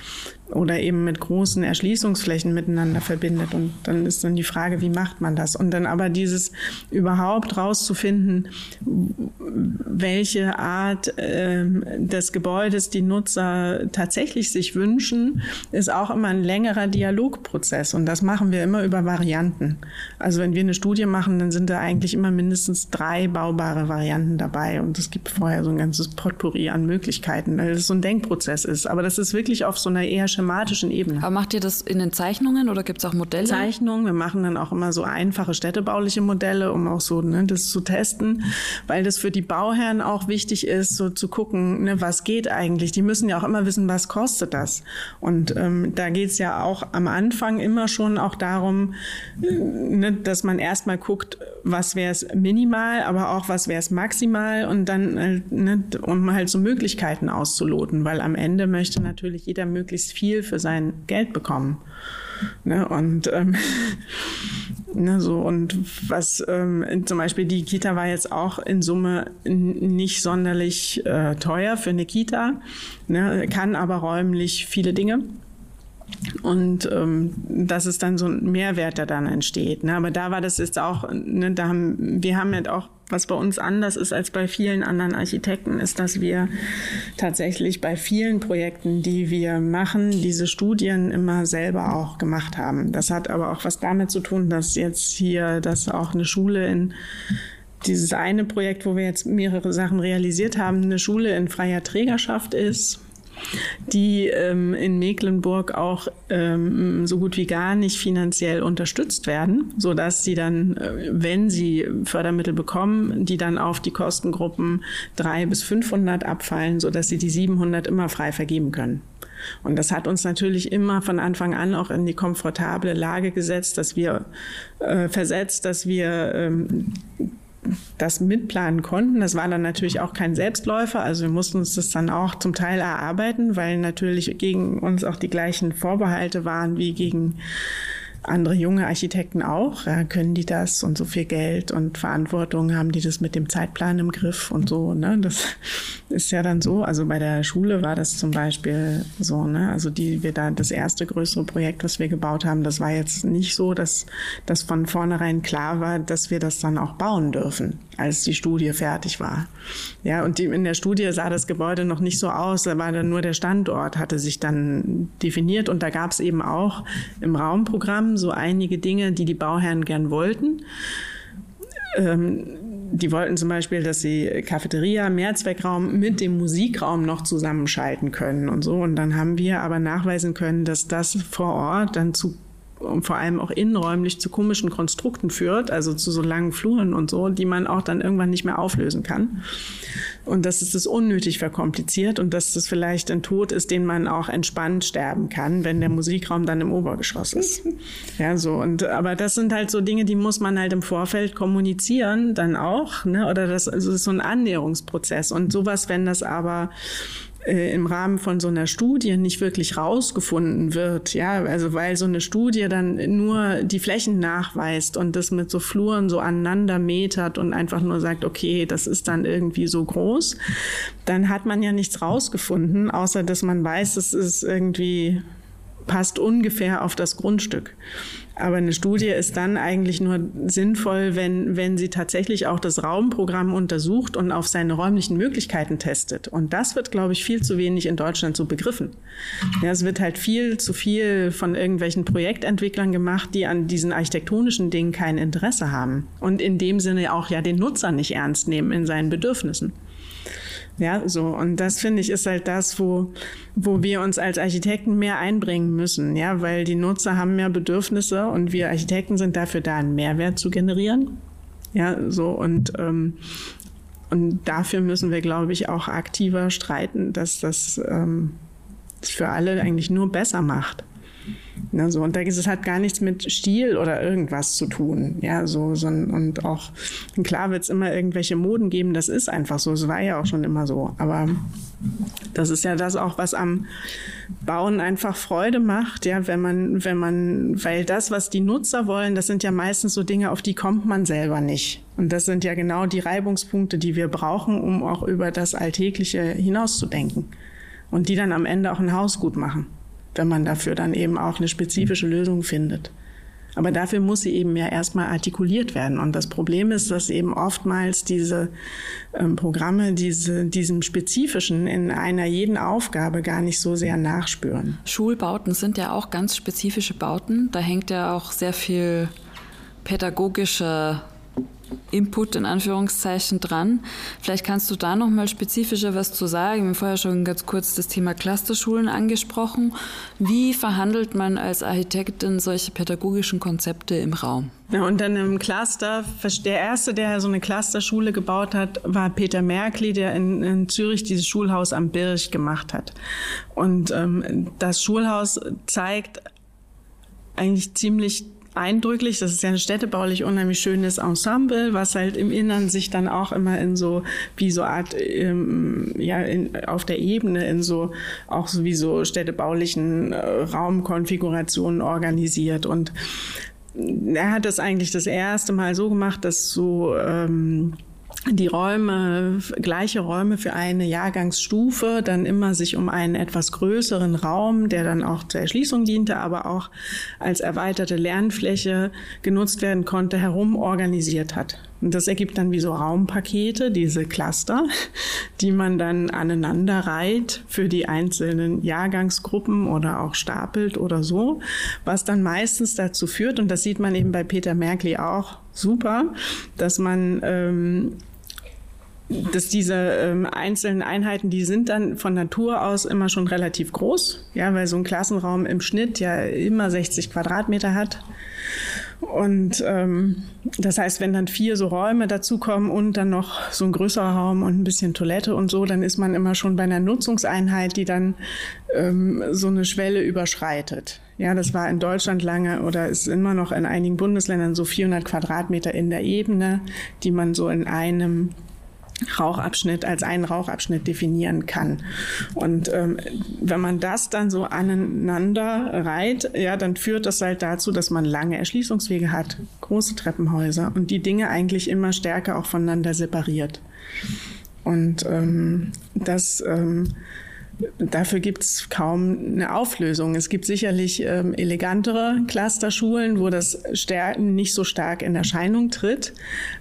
oder eben mit großen Erschließungsflächen miteinander verbindet. Und dann ist dann die Frage, wie macht man das? Und dann aber dieses überhaupt rauszufinden, welche Art äh, des Gebäudes die Nutzer tatsächlich sich wünschen, ist auch immer ein längerer Dialogprozess. Und das machen wir immer über Varianten. Also wenn wir eine Studie machen, dann sind da eigentlich immer mindestens drei baubare Varianten dabei. Und es gibt vorher so ein ganzes Potpourri an Möglichkeiten, weil es so ein Denkprozess ist. Aber das ist wirklich auf so einer eher schematischen Ebene. Aber macht ihr das in den Zeichnungen oder gibt es auch Modelle? Zeichnungen. Wir machen dann auch immer so einfache städtebauliche Modelle, um auch so ne, das zu testen, weil das für die Bauherren auch wichtig ist, so zu gucken, ne, was geht eigentlich. Die müssen ja auch immer wissen, was kostet das. Und ähm, da geht es ja auch am Anfang immer schon auch darum, ne, dass man erstmal guckt, was wäre es minimal, aber auch was wäre es maximal und dann, äh, ne, um halt so Möglichkeiten auszuloten, weil am Ende möchte natürlich jeder möglichst viel viel für sein Geld bekommen. Ne, und ähm, ne, so und was ähm, zum Beispiel die Kita war jetzt auch in Summe nicht sonderlich äh, teuer für eine Kita, ne, kann aber räumlich viele Dinge. Und ähm, das ist dann so ein Mehrwert, der dann entsteht. Ne? Aber da war das jetzt auch, ne, da haben, wir haben halt auch, was bei uns anders ist als bei vielen anderen Architekten, ist, dass wir tatsächlich bei vielen Projekten, die wir machen, diese Studien immer selber auch gemacht haben. Das hat aber auch was damit zu tun, dass jetzt hier, dass auch eine Schule in dieses eine Projekt, wo wir jetzt mehrere Sachen realisiert haben, eine Schule in freier Trägerschaft ist die ähm, in Mecklenburg auch ähm, so gut wie gar nicht finanziell unterstützt werden, so dass sie dann, äh, wenn sie Fördermittel bekommen, die dann auf die Kostengruppen drei bis 500 abfallen, so dass sie die 700 immer frei vergeben können. Und das hat uns natürlich immer von Anfang an auch in die komfortable Lage gesetzt, dass wir äh, versetzt, dass wir ähm, das mitplanen konnten. Das war dann natürlich auch kein Selbstläufer. Also wir mussten uns das dann auch zum Teil erarbeiten, weil natürlich gegen uns auch die gleichen Vorbehalte waren wie gegen andere junge Architekten auch. Ja, können die das und so viel Geld und Verantwortung haben die das mit dem Zeitplan im Griff und so. Ne? Das ist ja dann so. Also bei der Schule war das zum Beispiel so. Ne? Also die wir da das erste größere Projekt, was wir gebaut haben, das war jetzt nicht so, dass das von vornherein klar war, dass wir das dann auch bauen dürfen, als die Studie fertig war. Ja, und die, in der Studie sah das Gebäude noch nicht so aus. Da war dann nur der Standort hatte sich dann definiert und da gab es eben auch im Raumprogramm so einige Dinge, die die Bauherren gern wollten. Ähm, die wollten zum Beispiel, dass sie Cafeteria, Mehrzweckraum mit dem Musikraum noch zusammenschalten können und so. Und dann haben wir aber nachweisen können, dass das vor Ort dann zu und vor allem auch innenräumlich zu komischen Konstrukten führt, also zu so langen Fluren und so, die man auch dann irgendwann nicht mehr auflösen kann. Und dass es das unnötig verkompliziert und dass das vielleicht ein Tod ist, den man auch entspannt sterben kann, wenn der Musikraum dann im Obergeschoss ist. Ja, so. Und, aber das sind halt so Dinge, die muss man halt im Vorfeld kommunizieren, dann auch, ne? Oder das, also das ist so ein Annäherungsprozess. Und sowas, wenn das aber äh, im Rahmen von so einer Studie nicht wirklich rausgefunden wird, ja, also weil so eine Studie dann nur die Flächen nachweist und das mit so Fluren so aneinander metert und einfach nur sagt, okay, das ist dann irgendwie so groß, dann hat man ja nichts rausgefunden, außer dass man weiß, es ist irgendwie passt ungefähr auf das Grundstück. Aber eine Studie ist dann eigentlich nur sinnvoll, wenn, wenn sie tatsächlich auch das Raumprogramm untersucht und auf seine räumlichen Möglichkeiten testet. Und das wird, glaube ich, viel zu wenig in Deutschland so begriffen. Ja, es wird halt viel zu viel von irgendwelchen Projektentwicklern gemacht, die an diesen architektonischen Dingen kein Interesse haben. Und in dem Sinne auch ja den Nutzer nicht ernst nehmen in seinen Bedürfnissen. Ja, so. Und das finde ich ist halt das, wo, wo wir uns als Architekten mehr einbringen müssen. Ja, weil die Nutzer haben mehr Bedürfnisse und wir Architekten sind dafür da, einen Mehrwert zu generieren. Ja, so. Und, ähm, und dafür müssen wir, glaube ich, auch aktiver streiten, dass das ähm, für alle eigentlich nur besser macht. Ne, so, und da ist es halt gar nichts mit Stil oder irgendwas zu tun. Ja, so, so und auch, klar wird es immer irgendwelche Moden geben, das ist einfach so. Es war ja auch schon immer so. Aber das ist ja das auch, was am Bauen einfach Freude macht, ja, wenn man, wenn man, weil das, was die Nutzer wollen, das sind ja meistens so Dinge, auf die kommt man selber nicht. Und das sind ja genau die Reibungspunkte, die wir brauchen, um auch über das Alltägliche hinauszudenken. Und die dann am Ende auch ein Haus gut machen wenn man dafür dann eben auch eine spezifische Lösung findet. Aber dafür muss sie eben ja erstmal artikuliert werden. Und das Problem ist, dass eben oftmals diese ähm, Programme diese, diesem Spezifischen in einer jeden Aufgabe gar nicht so sehr nachspüren. Schulbauten sind ja auch ganz spezifische Bauten. Da hängt ja auch sehr viel pädagogischer Input in Anführungszeichen dran. Vielleicht kannst du da noch mal spezifischer was zu sagen. Wir haben vorher schon ganz kurz das Thema Clusterschulen angesprochen. Wie verhandelt man als Architektin solche pädagogischen Konzepte im Raum? Ja, und dann im Cluster, der erste, der so eine Clusterschule gebaut hat, war Peter Merkli, der in, in Zürich dieses Schulhaus am Birch gemacht hat. Und ähm, das Schulhaus zeigt eigentlich ziemlich eindrücklich. Das ist ja ein städtebaulich unheimlich schönes Ensemble, was halt im Innern sich dann auch immer in so wie so Art ähm, ja in, auf der Ebene in so auch sowieso städtebaulichen äh, Raumkonfigurationen organisiert und er hat das eigentlich das erste Mal so gemacht, dass so ähm, die Räume, gleiche Räume für eine Jahrgangsstufe, dann immer sich um einen etwas größeren Raum, der dann auch zur Erschließung diente, aber auch als erweiterte Lernfläche genutzt werden konnte, herum organisiert hat. Und das ergibt dann wie so Raumpakete, diese Cluster, die man dann aneinander reiht für die einzelnen Jahrgangsgruppen oder auch stapelt oder so, was dann meistens dazu führt, und das sieht man eben bei Peter Merkli auch super, dass man ähm, dass diese ähm, einzelnen Einheiten, die sind dann von Natur aus immer schon relativ groß, ja, weil so ein Klassenraum im Schnitt ja immer 60 Quadratmeter hat. Und ähm, das heißt, wenn dann vier so Räume dazukommen und dann noch so ein größerer Raum und ein bisschen Toilette und so, dann ist man immer schon bei einer Nutzungseinheit, die dann ähm, so eine Schwelle überschreitet. Ja, das war in Deutschland lange oder ist immer noch in einigen Bundesländern so 400 Quadratmeter in der Ebene, die man so in einem Rauchabschnitt als einen Rauchabschnitt definieren kann. Und ähm, wenn man das dann so aneinander reiht, ja, dann führt das halt dazu, dass man lange Erschließungswege hat, große Treppenhäuser und die Dinge eigentlich immer stärker auch voneinander separiert. Und ähm, das ähm, Dafür gibt es kaum eine Auflösung. Es gibt sicherlich ähm, elegantere Clusterschulen, wo das nicht so stark in Erscheinung tritt.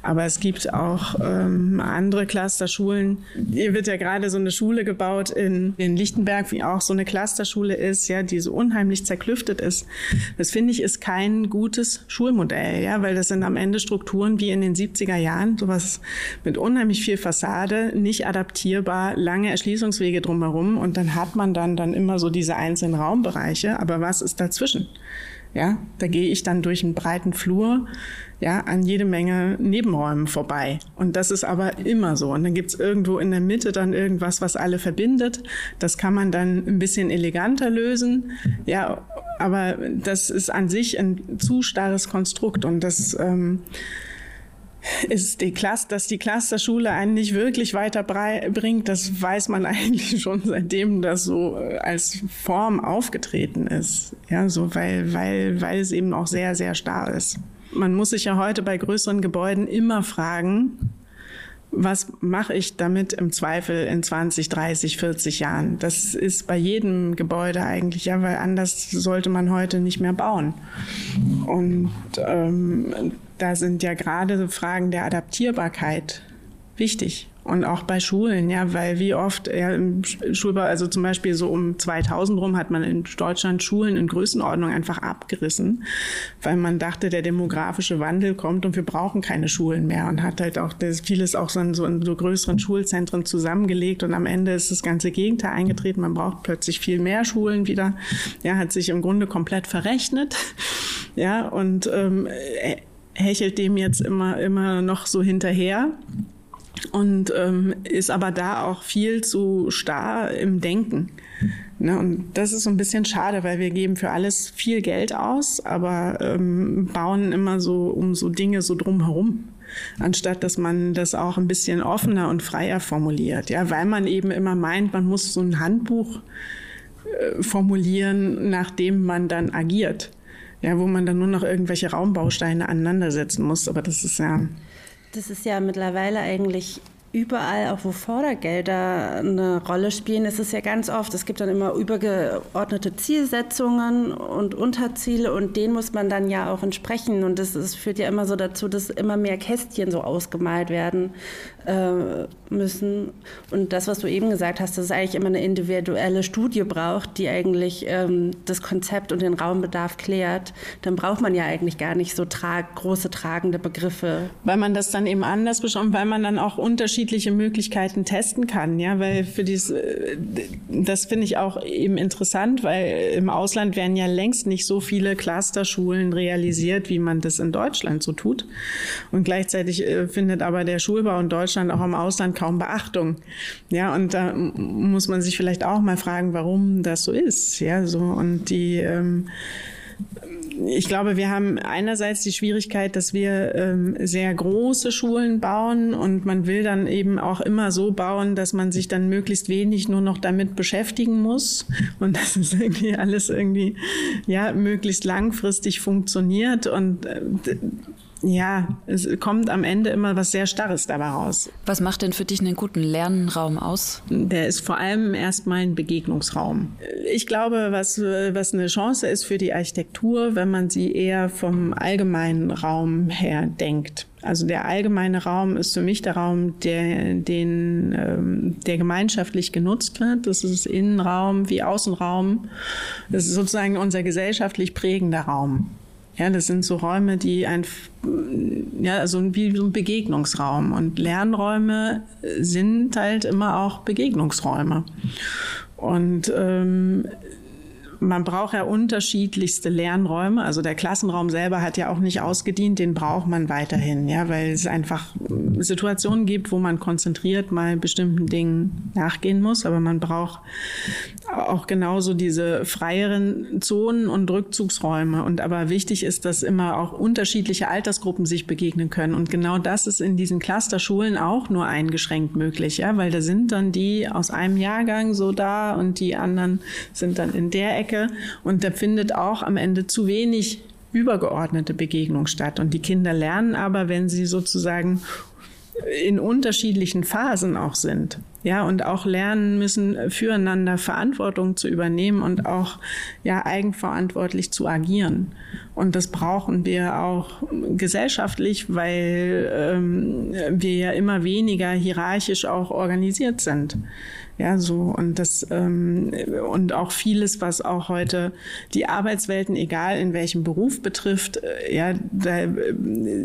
Aber es gibt auch ähm, andere Clusterschulen. Hier wird ja gerade so eine Schule gebaut in, in Lichtenberg, wie auch so eine Clusterschule ist, ja, die so unheimlich zerklüftet ist. Das finde ich ist kein gutes Schulmodell, ja, weil das sind am Ende Strukturen wie in den 70er Jahren, sowas mit unheimlich viel Fassade, nicht adaptierbar, lange Erschließungswege drumherum und dann hat man dann, dann immer so diese einzelnen Raumbereiche. Aber was ist dazwischen? Ja, da gehe ich dann durch einen breiten Flur, ja, an jede Menge Nebenräumen vorbei. Und das ist aber immer so. Und dann gibt's irgendwo in der Mitte dann irgendwas, was alle verbindet. Das kann man dann ein bisschen eleganter lösen. Ja, aber das ist an sich ein zu starres Konstrukt. Und das, ähm, ist die Klasse, dass die Clusterschule einen nicht wirklich weiterbringt, das weiß man eigentlich schon seitdem das so äh, als Form aufgetreten ist. Ja, so weil, weil, weil es eben auch sehr, sehr starr ist. Man muss sich ja heute bei größeren Gebäuden immer fragen, was mache ich damit im Zweifel in 20, 30, 40 Jahren? Das ist bei jedem Gebäude eigentlich, ja, weil anders sollte man heute nicht mehr bauen. Und ähm, da sind ja gerade Fragen der Adaptierbarkeit wichtig. Und auch bei Schulen, ja, weil wie oft ja, im Schulbau, also zum Beispiel so um 2000 rum hat man in Deutschland Schulen in Größenordnung einfach abgerissen, weil man dachte, der demografische Wandel kommt und wir brauchen keine Schulen mehr und hat halt auch das, vieles auch so in, so in so größeren Schulzentren zusammengelegt und am Ende ist das ganze Gegenteil eingetreten. Man braucht plötzlich viel mehr Schulen wieder. Ja, hat sich im Grunde komplett verrechnet. Ja, und ähm, hechelt dem jetzt immer, immer noch so hinterher und ähm, ist aber da auch viel zu starr im Denken. Ne, und das ist so ein bisschen schade, weil wir geben für alles viel Geld aus, aber ähm, bauen immer so um so Dinge so drumherum anstatt dass man das auch ein bisschen offener und freier formuliert. Ja, weil man eben immer meint, man muss so ein Handbuch äh, formulieren, nachdem man dann agiert ja, wo man dann nur noch irgendwelche Raumbausteine aneinandersetzen muss. Aber das ist ja. Das ist ja mittlerweile eigentlich überall, auch wo Fördergelder eine Rolle spielen, ist es ja ganz oft, es gibt dann immer übergeordnete Zielsetzungen und Unterziele und denen muss man dann ja auch entsprechen. Und das, das führt ja immer so dazu, dass immer mehr Kästchen so ausgemalt werden äh, müssen. Und das, was du eben gesagt hast, dass es eigentlich immer eine individuelle Studie braucht, die eigentlich ähm, das Konzept und den Raumbedarf klärt, dann braucht man ja eigentlich gar nicht so tra große tragende Begriffe. Weil man das dann eben anders beschreibt, weil man dann auch unterschiedliche Möglichkeiten testen kann, ja, weil für dieses, äh, das finde ich auch eben interessant, weil im Ausland werden ja längst nicht so viele Clusterschulen realisiert, wie man das in Deutschland so tut. Und gleichzeitig äh, findet aber der Schulbau in Deutschland Deutschland, auch im Ausland kaum Beachtung. Ja, und da muss man sich vielleicht auch mal fragen, warum das so ist. Ja, so und die ähm, ich glaube, wir haben einerseits die Schwierigkeit, dass wir ähm, sehr große Schulen bauen und man will dann eben auch immer so bauen, dass man sich dann möglichst wenig nur noch damit beschäftigen muss und dass es irgendwie alles irgendwie ja möglichst langfristig funktioniert und äh, ja, es kommt am Ende immer was sehr Starres dabei raus. Was macht denn für dich einen guten Lernraum aus? Der ist vor allem erstmal ein Begegnungsraum. Ich glaube, was, was eine Chance ist für die Architektur, wenn man sie eher vom allgemeinen Raum her denkt. Also der allgemeine Raum ist für mich der Raum, der, den, ähm, der gemeinschaftlich genutzt wird. Das ist Innenraum wie Außenraum. Das ist sozusagen unser gesellschaftlich prägender Raum. Ja, das sind so Räume, die ein, ja, also wie so ein Begegnungsraum. Und Lernräume sind halt immer auch Begegnungsräume. Und ähm, man braucht ja unterschiedlichste Lernräume. Also der Klassenraum selber hat ja auch nicht ausgedient, den braucht man weiterhin, ja, weil es einfach Situationen gibt, wo man konzentriert mal bestimmten Dingen nachgehen muss. Aber man braucht auch genauso diese freieren Zonen und Rückzugsräume. Und aber wichtig ist, dass immer auch unterschiedliche Altersgruppen sich begegnen können. Und genau das ist in diesen Clusterschulen auch nur eingeschränkt möglich, ja, weil da sind dann die aus einem Jahrgang so da und die anderen sind dann in der Ecke Ecke und da findet auch am Ende zu wenig übergeordnete Begegnung statt. Und die Kinder lernen aber, wenn sie sozusagen in unterschiedlichen Phasen auch sind. Ja, und auch lernen müssen, füreinander Verantwortung zu übernehmen und auch ja, eigenverantwortlich zu agieren. Und das brauchen wir auch gesellschaftlich, weil ähm, wir ja immer weniger hierarchisch auch organisiert sind. Ja, so und das ähm, und auch vieles, was auch heute die Arbeitswelten, egal in welchem Beruf betrifft, äh, ja, da äh,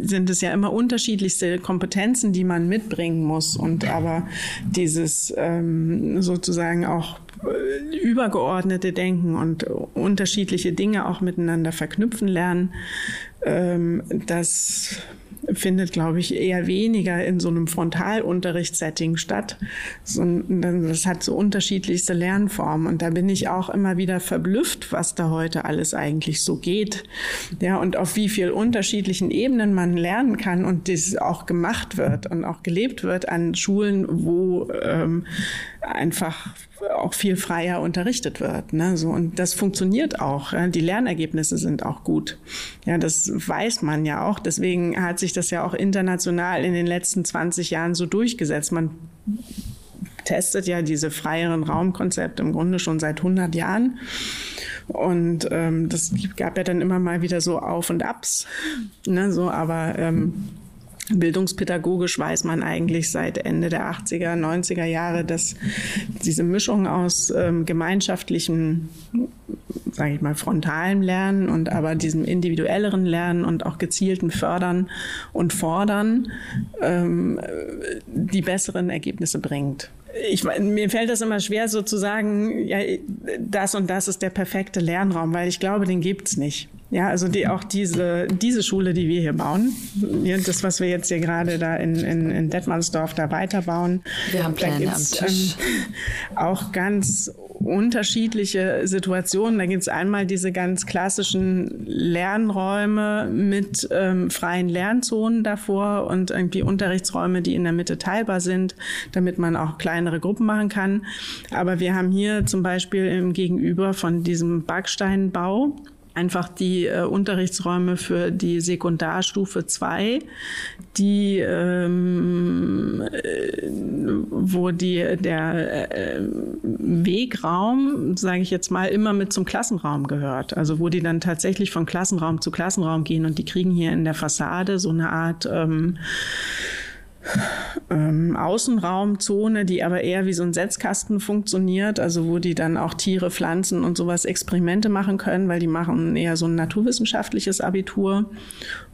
sind es ja immer unterschiedlichste Kompetenzen, die man mitbringen muss. Und aber dieses ähm, sozusagen auch äh, übergeordnete Denken und unterschiedliche Dinge auch miteinander verknüpfen lernen, ähm, das findet, glaube ich, eher weniger in so einem Frontalunterrichtssetting statt. das hat so unterschiedlichste Lernformen. Und da bin ich auch immer wieder verblüfft, was da heute alles eigentlich so geht. Ja, und auf wie viel unterschiedlichen Ebenen man lernen kann und das auch gemacht wird und auch gelebt wird an Schulen, wo ähm, einfach auch viel freier unterrichtet wird. Ne? So, und das funktioniert auch. Ja? Die Lernergebnisse sind auch gut. Ja, das weiß man ja auch. Deswegen hat sich das ja auch international in den letzten 20 Jahren so durchgesetzt. Man testet ja diese freieren Raumkonzepte im Grunde schon seit 100 Jahren. Und ähm, das gab ja dann immer mal wieder so Auf und Abs. Ne, so, aber ähm, Bildungspädagogisch weiß man eigentlich seit Ende der 80er, 90er Jahre, dass diese Mischung aus ähm, gemeinschaftlichem, sage ich mal, frontalem Lernen und aber diesem individuelleren Lernen und auch gezielten Fördern und Fordern ähm, die besseren Ergebnisse bringt. Ich, mir fällt das immer schwer, so zu sagen, ja, das und das ist der perfekte Lernraum, weil ich glaube, den gibt's nicht. Ja, also die, auch diese, diese Schule, die wir hier bauen, das, was wir jetzt hier gerade da in, in, in Detmarsdorf da weiterbauen, wir haben Pläne da gibt's, ähm, auch ganz unterschiedliche Situationen. Da gibt es einmal diese ganz klassischen Lernräume mit ähm, freien Lernzonen davor und irgendwie Unterrichtsräume, die in der Mitte teilbar sind, damit man auch kleinere Gruppen machen kann. Aber wir haben hier zum Beispiel im Gegenüber von diesem Backsteinbau einfach die äh, Unterrichtsräume für die Sekundarstufe 2, die ähm, äh, wo die der äh, Wegraum, sage ich jetzt mal, immer mit zum Klassenraum gehört. Also wo die dann tatsächlich von Klassenraum zu Klassenraum gehen und die kriegen hier in der Fassade so eine Art ähm, ähm, Außenraumzone, die aber eher wie so ein Setzkasten funktioniert, also wo die dann auch Tiere, Pflanzen und sowas Experimente machen können, weil die machen eher so ein naturwissenschaftliches Abitur.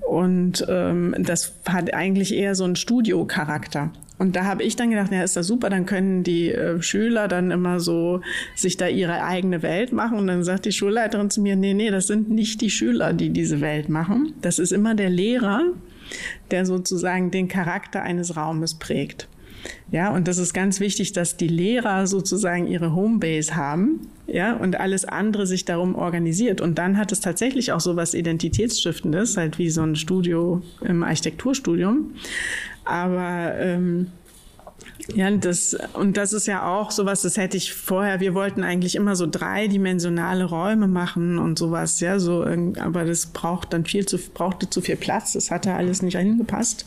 Und ähm, das hat eigentlich eher so einen Studiocharakter. Und da habe ich dann gedacht, ja, ist das super, dann können die äh, Schüler dann immer so sich da ihre eigene Welt machen. Und dann sagt die Schulleiterin zu mir, nee, nee, das sind nicht die Schüler, die diese Welt machen. Das ist immer der Lehrer, der sozusagen den Charakter eines Raumes prägt. Ja, und das ist ganz wichtig, dass die Lehrer sozusagen ihre Homebase haben, ja, und alles andere sich darum organisiert. Und dann hat es tatsächlich auch so was Identitätsstiftendes, halt wie so ein Studio im Architekturstudium. Aber ähm, ja, das, und das ist ja auch sowas, das hätte ich vorher, wir wollten eigentlich immer so dreidimensionale Räume machen und sowas, ja, so, aber das braucht dann viel zu, brauchte zu viel Platz, das hatte alles nicht hingepasst.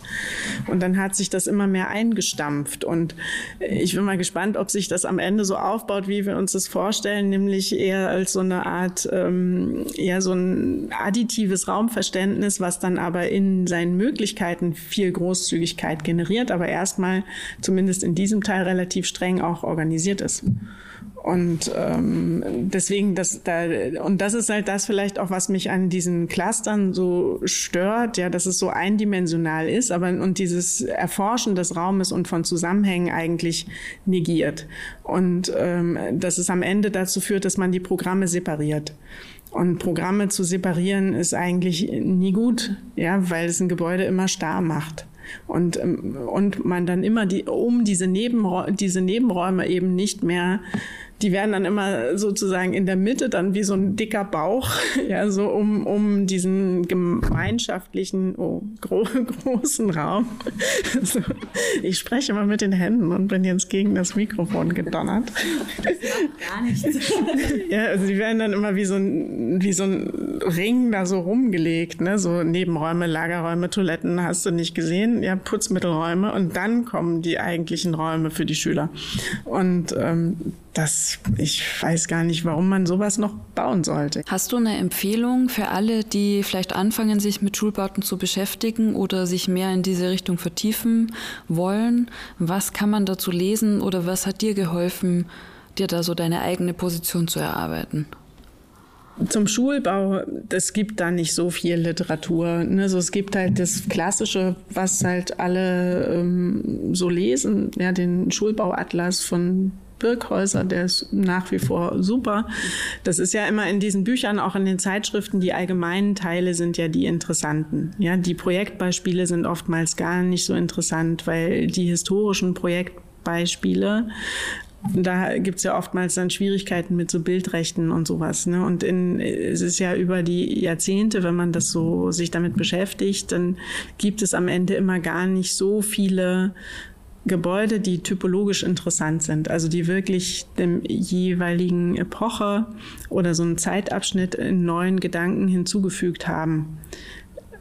Und dann hat sich das immer mehr eingestampft und ich bin mal gespannt, ob sich das am Ende so aufbaut, wie wir uns das vorstellen, nämlich eher als so eine Art, ähm, eher so ein additives Raumverständnis, was dann aber in seinen Möglichkeiten viel Großzügigkeit generiert, aber erstmal zumindest zumindest in diesem Teil relativ streng auch organisiert ist. Und ähm, deswegen, das, da, und das ist halt das vielleicht auch, was mich an diesen Clustern so stört, ja, dass es so eindimensional ist, aber und dieses Erforschen des Raumes und von Zusammenhängen eigentlich negiert. Und ähm, dass es am Ende dazu führt, dass man die Programme separiert. Und Programme zu separieren ist eigentlich nie gut, ja, weil es ein Gebäude immer starr macht. Und, ähm, und man dann immer die, um diese, Nebenräume, diese Nebenräume eben nicht mehr die werden dann immer sozusagen in der Mitte dann wie so ein dicker Bauch, ja, so um, um diesen gemeinschaftlichen, oh, gro großen Raum. So, ich spreche immer mit den Händen und bin jetzt gegen das Mikrofon gedonnert. Das gar nichts. Ja, also die werden dann immer wie so ein, wie so ein Ring da so rumgelegt, ne, so Nebenräume, Lagerräume, Toiletten, hast du nicht gesehen, ja, Putzmittelräume und dann kommen die eigentlichen Räume für die Schüler. Und ähm, das, ich weiß gar nicht, warum man sowas noch bauen sollte. Hast du eine Empfehlung für alle, die vielleicht anfangen, sich mit Schulbauten zu beschäftigen oder sich mehr in diese Richtung vertiefen wollen? Was kann man dazu lesen oder was hat dir geholfen, dir da so deine eigene Position zu erarbeiten? Zum Schulbau, es gibt da nicht so viel Literatur. Ne? So, es gibt halt das Klassische, was halt alle ähm, so lesen, ja, den Schulbauatlas von Birkhäuser, der ist nach wie vor super. Das ist ja immer in diesen Büchern, auch in den Zeitschriften, die allgemeinen Teile sind ja die interessanten. Ja, die Projektbeispiele sind oftmals gar nicht so interessant, weil die historischen Projektbeispiele da gibt's ja oftmals dann Schwierigkeiten mit so Bildrechten und sowas. Ne? Und in, es ist ja über die Jahrzehnte, wenn man das so sich damit beschäftigt, dann gibt es am Ende immer gar nicht so viele Gebäude, die typologisch interessant sind, also die wirklich dem jeweiligen Epoche oder so einen Zeitabschnitt in neuen Gedanken hinzugefügt haben.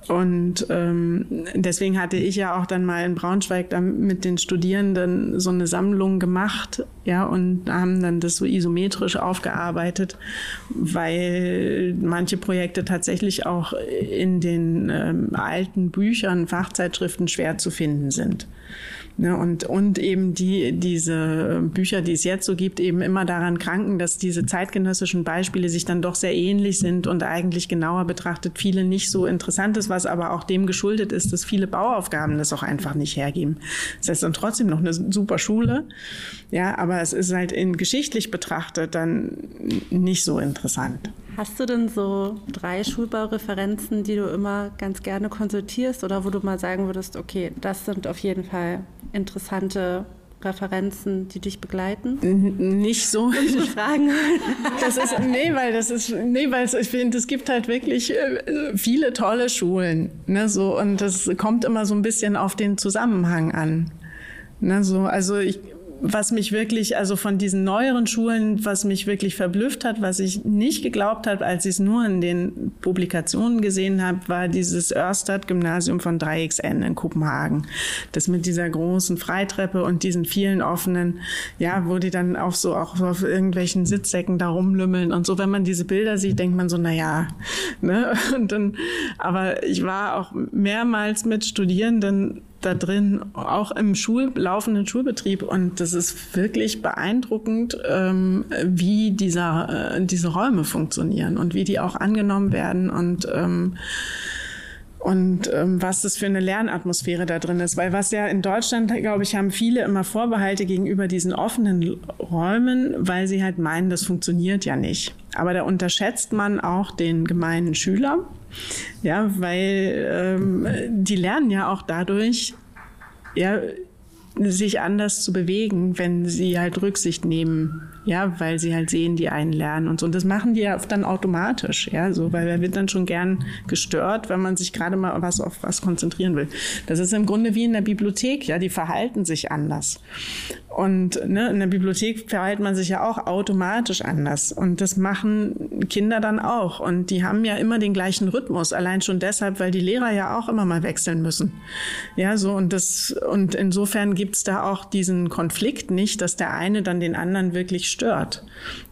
Und ähm, deswegen hatte ich ja auch dann mal in Braunschweig dann mit den Studierenden so eine Sammlung gemacht, ja, und haben dann das so isometrisch aufgearbeitet, weil manche Projekte tatsächlich auch in den ähm, alten Büchern, Fachzeitschriften schwer zu finden sind. Ne, und, und eben die, diese Bücher, die es jetzt so gibt, eben immer daran kranken, dass diese zeitgenössischen Beispiele sich dann doch sehr ähnlich sind und eigentlich genauer betrachtet viele nicht so interessant ist, was aber auch dem geschuldet ist, dass viele Bauaufgaben das auch einfach nicht hergeben. Das heißt dann trotzdem noch eine super Schule, ja, aber es ist halt in geschichtlich betrachtet dann nicht so interessant. Hast du denn so drei Schulbaureferenzen, die du immer ganz gerne konsultierst oder wo du mal sagen würdest, okay, das sind auf jeden Fall interessante Referenzen, die dich begleiten? Nicht so. Fragen. Das ist, nee, weil das ist, nee, weil ich finde, es gibt halt wirklich äh, viele tolle Schulen, ne, so, und das kommt immer so ein bisschen auf den Zusammenhang an. Ne, so, also ich, was mich wirklich, also von diesen neueren Schulen, was mich wirklich verblüfft hat, was ich nicht geglaubt habe, als ich es nur in den Publikationen gesehen habe, war dieses Örstad-Gymnasium von 3XN in Kopenhagen. Das mit dieser großen Freitreppe und diesen vielen offenen, ja, wo die dann auch so auch auf irgendwelchen Sitzsäcken da rumlümmeln und so. Wenn man diese Bilder sieht, denkt man so, na ja, ne? Und dann, aber ich war auch mehrmals mit Studierenden da drin, auch im Schul laufenden Schulbetrieb. Und das ist wirklich beeindruckend, ähm, wie dieser, äh, diese Räume funktionieren und wie die auch angenommen werden und ähm, und ähm, was das für eine Lernatmosphäre da drin ist. Weil was ja in Deutschland, glaube ich, haben viele immer Vorbehalte gegenüber diesen offenen Räumen, weil sie halt meinen, das funktioniert ja nicht. Aber da unterschätzt man auch den gemeinen Schüler, ja, weil ähm, die lernen ja auch dadurch, ja, sich anders zu bewegen, wenn sie halt Rücksicht nehmen, ja, weil sie halt sehen, die einen lernen und so. Und das machen die ja oft dann automatisch, ja, so, weil er wird dann schon gern gestört, wenn man sich gerade mal was auf was konzentrieren will. Das ist im Grunde wie in der Bibliothek, ja, die verhalten sich anders. Und ne, in der Bibliothek verhält man sich ja auch automatisch anders. Und das machen Kinder dann auch. Und die haben ja immer den gleichen Rhythmus. Allein schon deshalb, weil die Lehrer ja auch immer mal wechseln müssen. Ja, so und das, und insofern gibt's da auch diesen Konflikt nicht, dass der eine dann den anderen wirklich stört.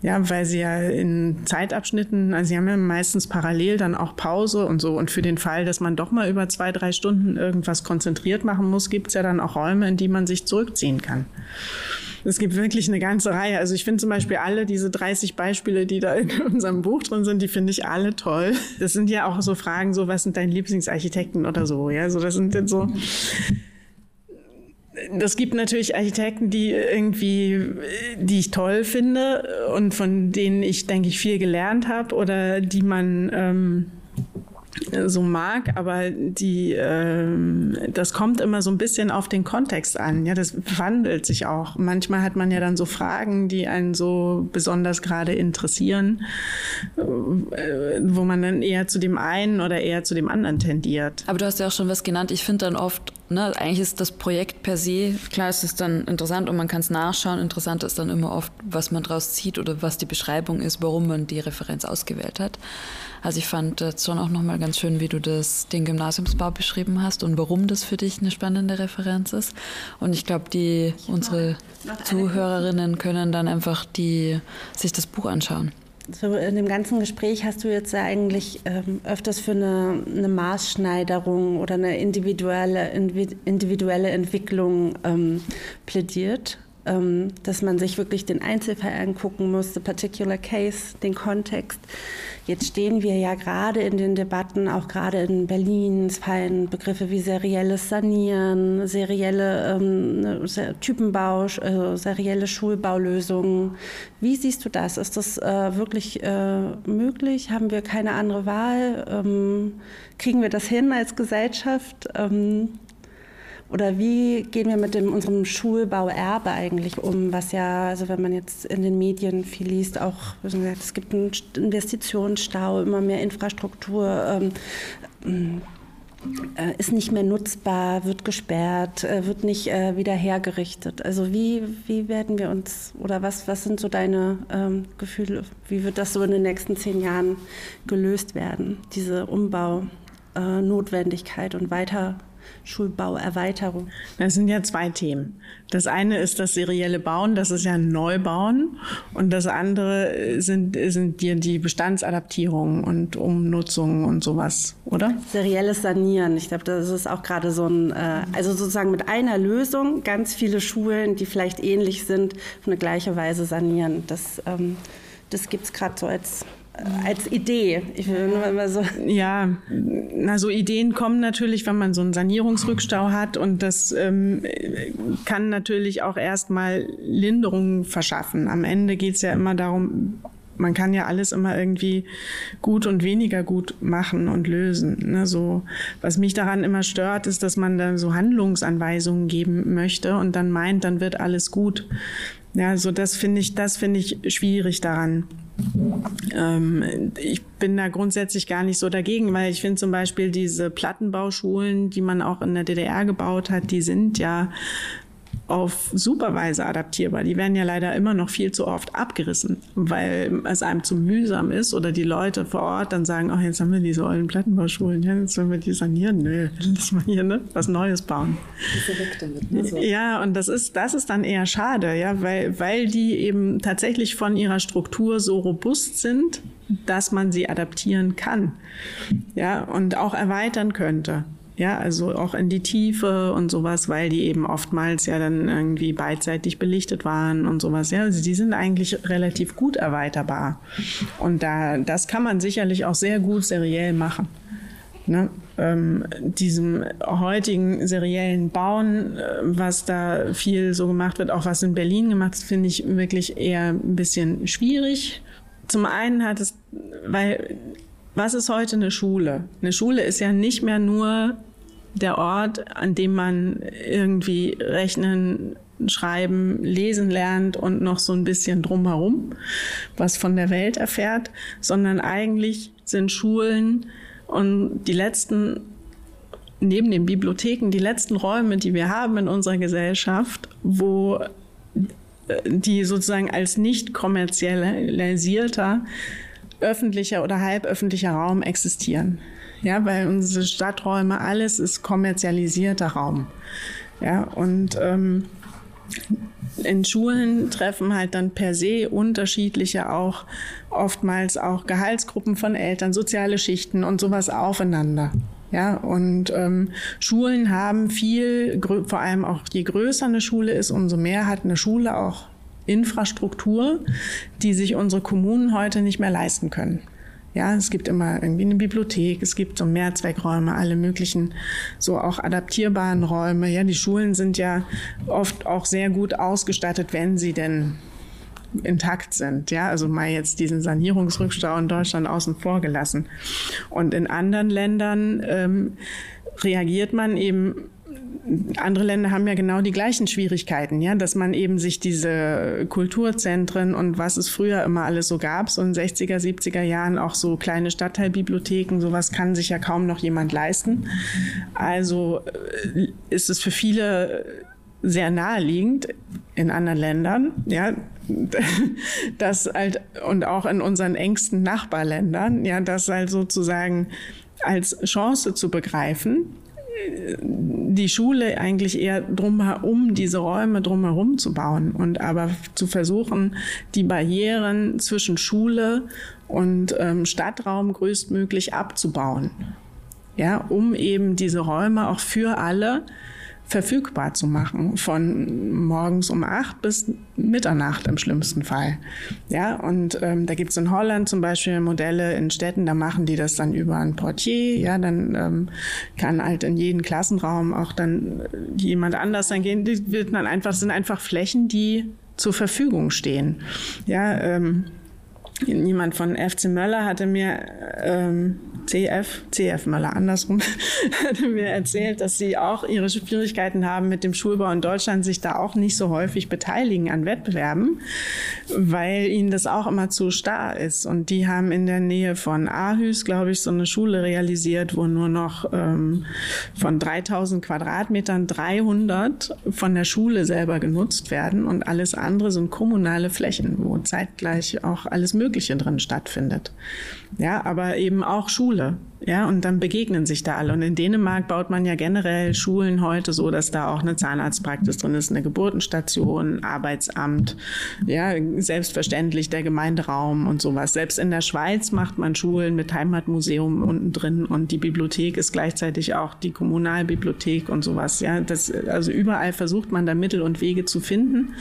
Ja, weil sie ja in Zeitabschnitten, also sie haben ja meistens parallel dann auch Pause und so. Und für den Fall, dass man doch mal über zwei, drei Stunden irgendwas konzentriert machen muss, gibt's ja dann auch Räume, in die man sich zurückziehen kann. Es gibt wirklich eine ganze Reihe. Also ich finde zum Beispiel alle diese 30 Beispiele, die da in unserem Buch drin sind, die finde ich alle toll. Das sind ja auch so Fragen, so was sind deine Lieblingsarchitekten oder so. Ja, so das sind dann so. Das gibt natürlich Architekten, die irgendwie, die ich toll finde und von denen ich, denke ich, viel gelernt habe oder die man ähm, so mag, aber die, ähm, das kommt immer so ein bisschen auf den Kontext an. Ja, das wandelt sich auch. Manchmal hat man ja dann so Fragen, die einen so besonders gerade interessieren, äh, wo man dann eher zu dem einen oder eher zu dem anderen tendiert. Aber du hast ja auch schon was genannt. Ich finde dann oft, ne, eigentlich ist das Projekt per se, klar ist es dann interessant und man kann es nachschauen. Interessant ist dann immer oft, was man daraus zieht oder was die Beschreibung ist, warum man die Referenz ausgewählt hat. Also ich fand das schon auch nochmal ganz schön, wie du das, den Gymnasiumsbau beschrieben hast und warum das für dich eine spannende Referenz ist. Und ich glaube, die, unsere Zuhörerinnen können dann einfach die, sich das Buch anschauen. So in dem ganzen Gespräch hast du jetzt ja eigentlich ähm, öfters für eine, eine, Maßschneiderung oder eine individuelle, individuelle Entwicklung ähm, plädiert. Ähm, dass man sich wirklich den Einzelfall angucken muss, the particular case, den Kontext. Jetzt stehen wir ja gerade in den Debatten, auch gerade in Berlin, es fallen Begriffe wie serielles Sanieren, serielle ähm, ne, Typenbau, äh, serielle Schulbaulösungen. Wie siehst du das? Ist das äh, wirklich äh, möglich? Haben wir keine andere Wahl? Ähm, kriegen wir das hin als Gesellschaft? Ähm, oder wie gehen wir mit dem, unserem Schulbauerbe eigentlich um, was ja, also wenn man jetzt in den Medien viel liest, auch, es gibt einen Investitionsstau, immer mehr Infrastruktur. Ähm, äh, ist nicht mehr nutzbar, wird gesperrt, äh, wird nicht äh, wieder hergerichtet. Also wie, wie werden wir uns, oder was, was sind so deine ähm, Gefühle, wie wird das so in den nächsten zehn Jahren gelöst werden, diese Umbaunotwendigkeit und weiter Schulbauerweiterung? Das sind ja zwei Themen. Das eine ist das serielle Bauen, das ist ja ein Neubauen. Und das andere sind, sind die, die Bestandsadaptierungen und Umnutzungen und sowas, oder? Serielles Sanieren. Ich glaube, das ist auch gerade so ein, äh, also sozusagen mit einer Lösung ganz viele Schulen, die vielleicht ähnlich sind, auf eine gleiche Weise sanieren. Das, ähm, das gibt es gerade so als als Idee. Ich will nur immer so. Ja, na so Ideen kommen natürlich, wenn man so einen Sanierungsrückstau hat und das ähm, kann natürlich auch erstmal Linderungen verschaffen. Am Ende geht es ja immer darum, man kann ja alles immer irgendwie gut und weniger gut machen und lösen. Ne? So, was mich daran immer stört, ist, dass man dann so Handlungsanweisungen geben möchte und dann meint, dann wird alles gut. Ja, so das finde ich, das finde ich schwierig daran. Ähm, ich bin da grundsätzlich gar nicht so dagegen, weil ich finde zum Beispiel diese Plattenbauschulen, die man auch in der DDR gebaut hat, die sind ja auf super Weise adaptierbar. Die werden ja leider immer noch viel zu oft abgerissen, weil es einem zu mühsam ist oder die Leute vor Ort dann sagen, ach, jetzt haben wir diese ollen Plattenbauschulen, ja, jetzt sollen wir die sanieren. Nö, lass mal hier ne, was Neues bauen. Damit, ne, so. Ja, und das ist, das ist dann eher schade, ja, weil, weil die eben tatsächlich von ihrer Struktur so robust sind, dass man sie adaptieren kann. Ja, und auch erweitern könnte. Ja, also auch in die Tiefe und sowas, weil die eben oftmals ja dann irgendwie beidseitig belichtet waren und sowas. Ja, also die sind eigentlich relativ gut erweiterbar. Und da, das kann man sicherlich auch sehr gut seriell machen. Ne? Ähm, diesem heutigen seriellen Bauen, äh, was da viel so gemacht wird, auch was in Berlin gemacht wird, finde ich wirklich eher ein bisschen schwierig. Zum einen hat es, weil was ist heute eine Schule? Eine Schule ist ja nicht mehr nur der Ort, an dem man irgendwie rechnen, schreiben, lesen lernt und noch so ein bisschen drumherum was von der Welt erfährt, sondern eigentlich sind Schulen und die letzten neben den Bibliotheken die letzten Räume, die wir haben in unserer Gesellschaft, wo die sozusagen als nicht kommerzialisierter öffentlicher oder halböffentlicher Raum existieren. Ja, weil unsere Stadträume, alles ist kommerzialisierter Raum. Ja, und ähm, in Schulen treffen halt dann per se unterschiedliche auch, oftmals auch Gehaltsgruppen von Eltern, soziale Schichten und sowas aufeinander. Ja, und ähm, Schulen haben viel, vor allem auch je größer eine Schule ist, umso mehr hat eine Schule auch Infrastruktur, die sich unsere Kommunen heute nicht mehr leisten können. Ja, es gibt immer irgendwie eine Bibliothek, es gibt so Mehrzweckräume, alle möglichen, so auch adaptierbaren Räume. Ja, die Schulen sind ja oft auch sehr gut ausgestattet, wenn sie denn intakt sind. Ja, also mal jetzt diesen Sanierungsrückstau in Deutschland außen vor gelassen. Und in anderen Ländern ähm, reagiert man eben andere Länder haben ja genau die gleichen Schwierigkeiten, ja, dass man eben sich diese Kulturzentren und was es früher immer alles so gab, so in 60er, 70er Jahren auch so kleine Stadtteilbibliotheken, sowas kann sich ja kaum noch jemand leisten. Also äh, ist es für viele sehr naheliegend in anderen Ländern, ja, das halt und auch in unseren engsten Nachbarländern, ja, das halt sozusagen als Chance zu begreifen die Schule eigentlich eher drumherum, diese Räume drumherum zu bauen und aber zu versuchen, die Barrieren zwischen Schule und ähm, Stadtraum größtmöglich abzubauen. Ja, um eben diese Räume auch für alle verfügbar zu machen, von morgens um acht bis Mitternacht im schlimmsten Fall. Ja, und ähm, da gibt's in Holland zum Beispiel Modelle in Städten, da machen die das dann über ein Portier, ja, dann ähm, kann halt in jeden Klassenraum auch dann äh, jemand anders dann gehen. Die wird dann einfach, sind einfach Flächen, die zur Verfügung stehen. Ja, ähm, jemand von FC Möller hatte mir ähm, CF, CF Möller andersrum, hatte mir erzählt, dass sie auch ihre Schwierigkeiten haben mit dem Schulbau in Deutschland, sich da auch nicht so häufig beteiligen an Wettbewerben, weil ihnen das auch immer zu starr ist. Und die haben in der Nähe von Aarhus, glaube ich, so eine Schule realisiert, wo nur noch ähm, von 3000 Quadratmetern 300 von der Schule selber genutzt werden und alles andere sind kommunale Flächen, wo zeitgleich auch alles Mögliche drin stattfindet. Ja, aber eben auch Schule. Ja, und dann begegnen sich da alle. Und in Dänemark baut man ja generell Schulen heute so, dass da auch eine Zahnarztpraxis drin ist, eine Geburtenstation, Arbeitsamt, ja, selbstverständlich der Gemeinderaum und sowas. Selbst in der Schweiz macht man Schulen mit Heimatmuseum unten drin und die Bibliothek ist gleichzeitig auch die Kommunalbibliothek und sowas. Ja, das, also überall versucht man da Mittel und Wege zu finden.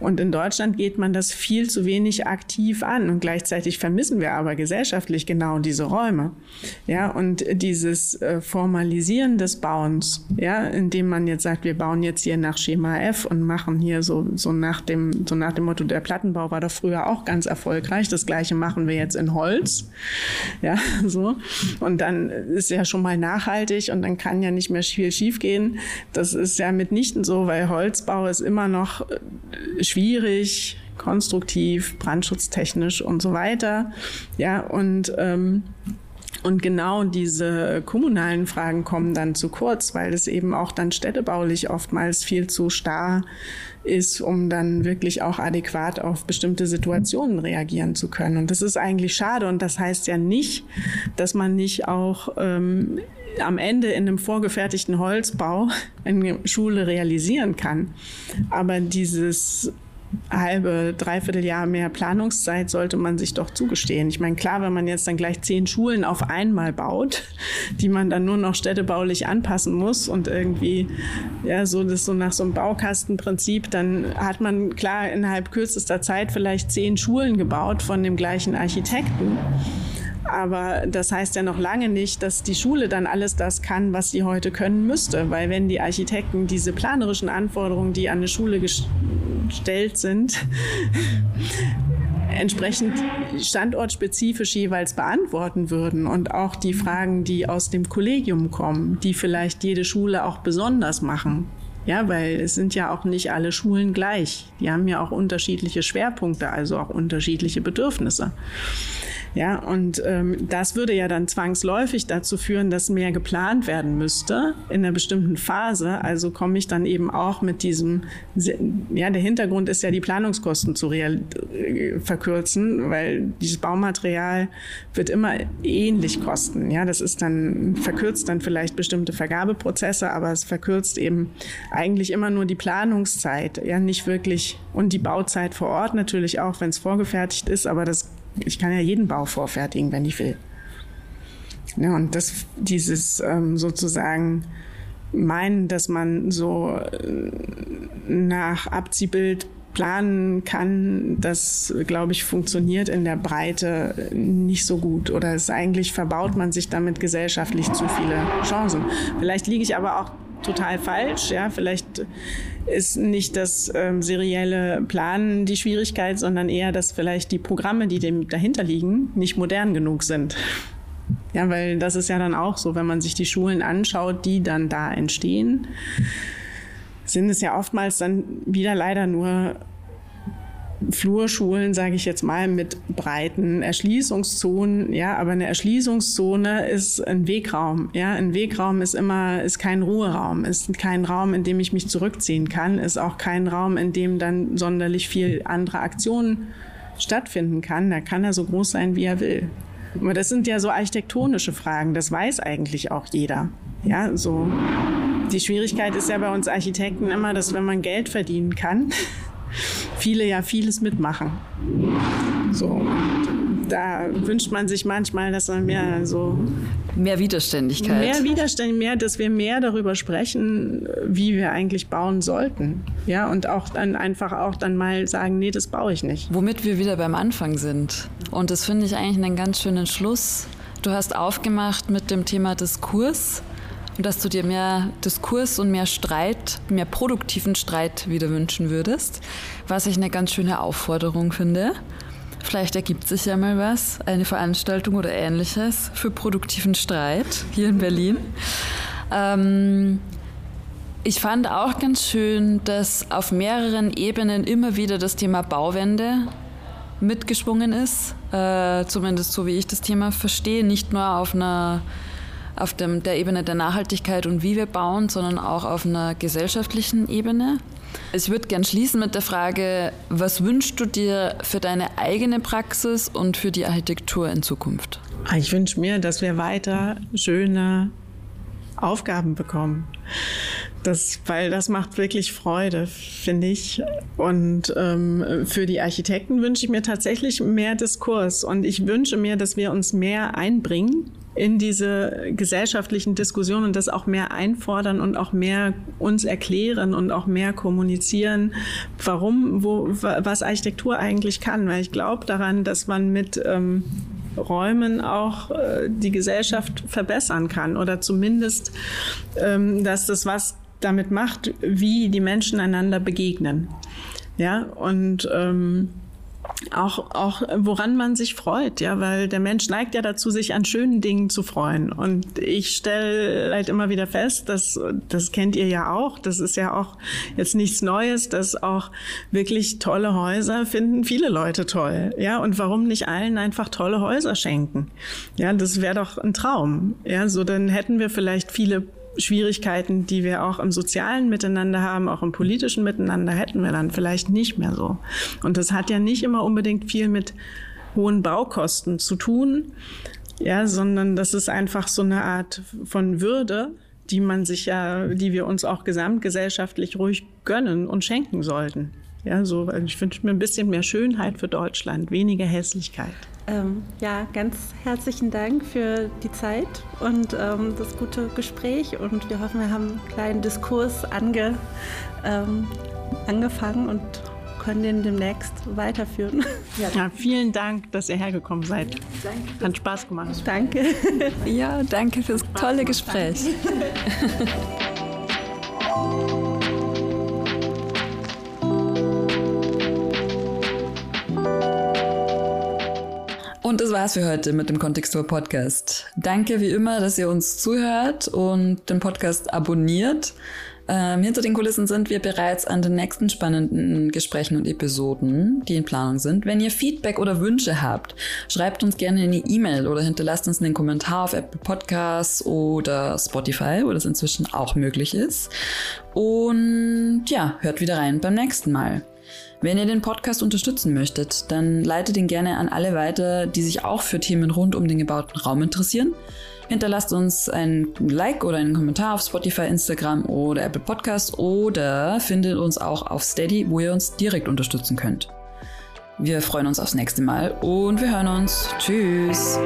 Und in Deutschland geht man das viel zu wenig aktiv an und gleichzeitig vermissen wir aber gesellschaftlich genau diese Räume. Ja, und dieses äh, Formalisieren des Bauens, ja, indem man jetzt sagt, wir bauen jetzt hier nach Schema F und machen hier so, so nach dem, so nach dem Motto, der Plattenbau war doch früher auch ganz erfolgreich. Das Gleiche machen wir jetzt in Holz. Ja, so. Und dann ist ja schon mal nachhaltig und dann kann ja nicht mehr viel schiefgehen. Das ist ja mitnichten so, weil Holzbau ist immer noch äh, schwierig, konstruktiv, brandschutztechnisch und so weiter. Ja, und ähm, und genau diese kommunalen Fragen kommen dann zu kurz, weil es eben auch dann städtebaulich oftmals viel zu starr ist, um dann wirklich auch adäquat auf bestimmte Situationen reagieren zu können. Und das ist eigentlich schade. Und das heißt ja nicht, dass man nicht auch ähm, am Ende in einem vorgefertigten Holzbau eine Schule realisieren kann. Aber dieses halbe, dreiviertel Jahr mehr Planungszeit sollte man sich doch zugestehen. Ich meine, klar, wenn man jetzt dann gleich zehn Schulen auf einmal baut, die man dann nur noch städtebaulich anpassen muss und irgendwie, ja, so das so nach so einem Baukastenprinzip, dann hat man klar innerhalb kürzester Zeit vielleicht zehn Schulen gebaut von dem gleichen Architekten. Aber das heißt ja noch lange nicht, dass die Schule dann alles das kann, was sie heute können müsste. Weil wenn die Architekten diese planerischen Anforderungen, die an eine Schule gestellt sind, entsprechend standortspezifisch jeweils beantworten würden und auch die Fragen, die aus dem Kollegium kommen, die vielleicht jede Schule auch besonders machen. Ja, weil es sind ja auch nicht alle Schulen gleich. Die haben ja auch unterschiedliche Schwerpunkte, also auch unterschiedliche Bedürfnisse Ja, und ähm, das würde ja dann zwangsläufig dazu führen, dass mehr geplant werden müsste in einer bestimmten Phase. Also komme ich dann eben auch mit diesem, ja, der Hintergrund ist ja, die Planungskosten zu real, äh, verkürzen, weil dieses Baumaterial wird immer ähnlich kosten. Ja, das ist dann, verkürzt dann vielleicht bestimmte Vergabeprozesse, aber es verkürzt eben eigentlich immer nur die Planungszeit, ja, nicht wirklich, und die Bauzeit vor Ort natürlich auch, wenn es vorgefertigt ist, aber das ich kann ja jeden Bau vorfertigen, wenn ich will. Ja, und das, dieses ähm, sozusagen meinen, dass man so äh, nach Abziehbild planen kann, das, glaube ich, funktioniert in der Breite nicht so gut. Oder es eigentlich verbaut man sich damit gesellschaftlich zu viele Chancen. Vielleicht liege ich aber auch total falsch. Ja, vielleicht ist nicht das ähm, serielle Planen die Schwierigkeit, sondern eher, dass vielleicht die Programme, die dem dahinter liegen, nicht modern genug sind. Ja, weil das ist ja dann auch so, wenn man sich die Schulen anschaut, die dann da entstehen, sind es ja oftmals dann wieder leider nur Flurschulen, sage ich jetzt mal, mit breiten Erschließungszonen. Ja, aber eine Erschließungszone ist ein Wegraum. Ja, ein Wegraum ist immer ist kein Ruheraum, ist kein Raum, in dem ich mich zurückziehen kann, ist auch kein Raum, in dem dann sonderlich viel andere Aktionen stattfinden kann. Da kann er so groß sein, wie er will. Aber das sind ja so architektonische Fragen. Das weiß eigentlich auch jeder. Ja, so. Die Schwierigkeit ist ja bei uns Architekten immer, dass wenn man Geld verdienen kann, viele ja vieles mitmachen. So. Da wünscht man sich manchmal, dass man mehr so. Mehr Widerständigkeit. Mehr Widerständigkeit, mehr, dass wir mehr darüber sprechen, wie wir eigentlich bauen sollten. Ja, und auch dann einfach auch dann mal sagen, nee, das baue ich nicht. Womit wir wieder beim Anfang sind. Und das finde ich eigentlich einen ganz schönen Schluss. Du hast aufgemacht mit dem Thema Diskurs und dass du dir mehr Diskurs und mehr Streit, mehr produktiven Streit wieder wünschen würdest, was ich eine ganz schöne Aufforderung finde. Vielleicht ergibt sich ja mal was, eine Veranstaltung oder ähnliches für produktiven Streit hier in Berlin. Ähm, ich fand auch ganz schön, dass auf mehreren Ebenen immer wieder das Thema Bauwende mitgeschwungen ist, äh, zumindest so wie ich das Thema verstehe, nicht nur auf einer auf dem, der Ebene der Nachhaltigkeit und wie wir bauen, sondern auch auf einer gesellschaftlichen Ebene. Ich würde gern schließen mit der Frage, was wünschst du dir für deine eigene Praxis und für die Architektur in Zukunft? Ich wünsche mir, dass wir weiter schöne Aufgaben bekommen. Das, weil das macht wirklich Freude, finde ich. Und ähm, für die Architekten wünsche ich mir tatsächlich mehr Diskurs. Und ich wünsche mir, dass wir uns mehr einbringen in diese gesellschaftlichen Diskussionen und das auch mehr einfordern und auch mehr uns erklären und auch mehr kommunizieren, warum, wo, was Architektur eigentlich kann. Weil ich glaube daran, dass man mit ähm, Räumen auch äh, die Gesellschaft verbessern kann oder zumindest, ähm, dass das was damit macht, wie die Menschen einander begegnen. Ja, und ähm, auch, auch woran man sich freut, ja, weil der Mensch neigt ja dazu, sich an schönen Dingen zu freuen. Und ich stelle halt immer wieder fest, dass, das kennt ihr ja auch, das ist ja auch jetzt nichts Neues, dass auch wirklich tolle Häuser finden viele Leute toll, ja. Und warum nicht allen einfach tolle Häuser schenken? Ja, das wäre doch ein Traum, ja. So dann hätten wir vielleicht viele Schwierigkeiten, die wir auch im sozialen Miteinander haben, auch im politischen Miteinander, hätten wir dann vielleicht nicht mehr so. Und das hat ja nicht immer unbedingt viel mit hohen Baukosten zu tun, ja, sondern das ist einfach so eine Art von Würde, die man sich ja, die wir uns auch gesamtgesellschaftlich ruhig gönnen und schenken sollten. Ja, so, ich wünsche mir ein bisschen mehr Schönheit für Deutschland, weniger Hässlichkeit. Ähm, ja, ganz herzlichen Dank für die Zeit und ähm, das gute Gespräch. Und wir hoffen, wir haben einen kleinen Diskurs ange, ähm, angefangen und können den demnächst weiterführen. Ja. ja. vielen Dank, dass ihr hergekommen seid. Danke. Hat Spaß gemacht. Danke. Ja, danke fürs tolle Gespräch. Und das war's für heute mit dem Kontextur Podcast. Danke wie immer, dass ihr uns zuhört und den Podcast abonniert. Ähm, hinter den Kulissen sind wir bereits an den nächsten spannenden Gesprächen und Episoden, die in Planung sind. Wenn ihr Feedback oder Wünsche habt, schreibt uns gerne eine E-Mail oder hinterlasst uns einen Kommentar auf Apple Podcasts oder Spotify, wo das inzwischen auch möglich ist. Und ja, hört wieder rein beim nächsten Mal. Wenn ihr den Podcast unterstützen möchtet, dann leitet ihn gerne an alle weiter, die sich auch für Themen rund um den gebauten Raum interessieren. Hinterlasst uns ein Like oder einen Kommentar auf Spotify, Instagram oder Apple Podcasts oder findet uns auch auf Steady, wo ihr uns direkt unterstützen könnt. Wir freuen uns aufs nächste Mal und wir hören uns. Tschüss.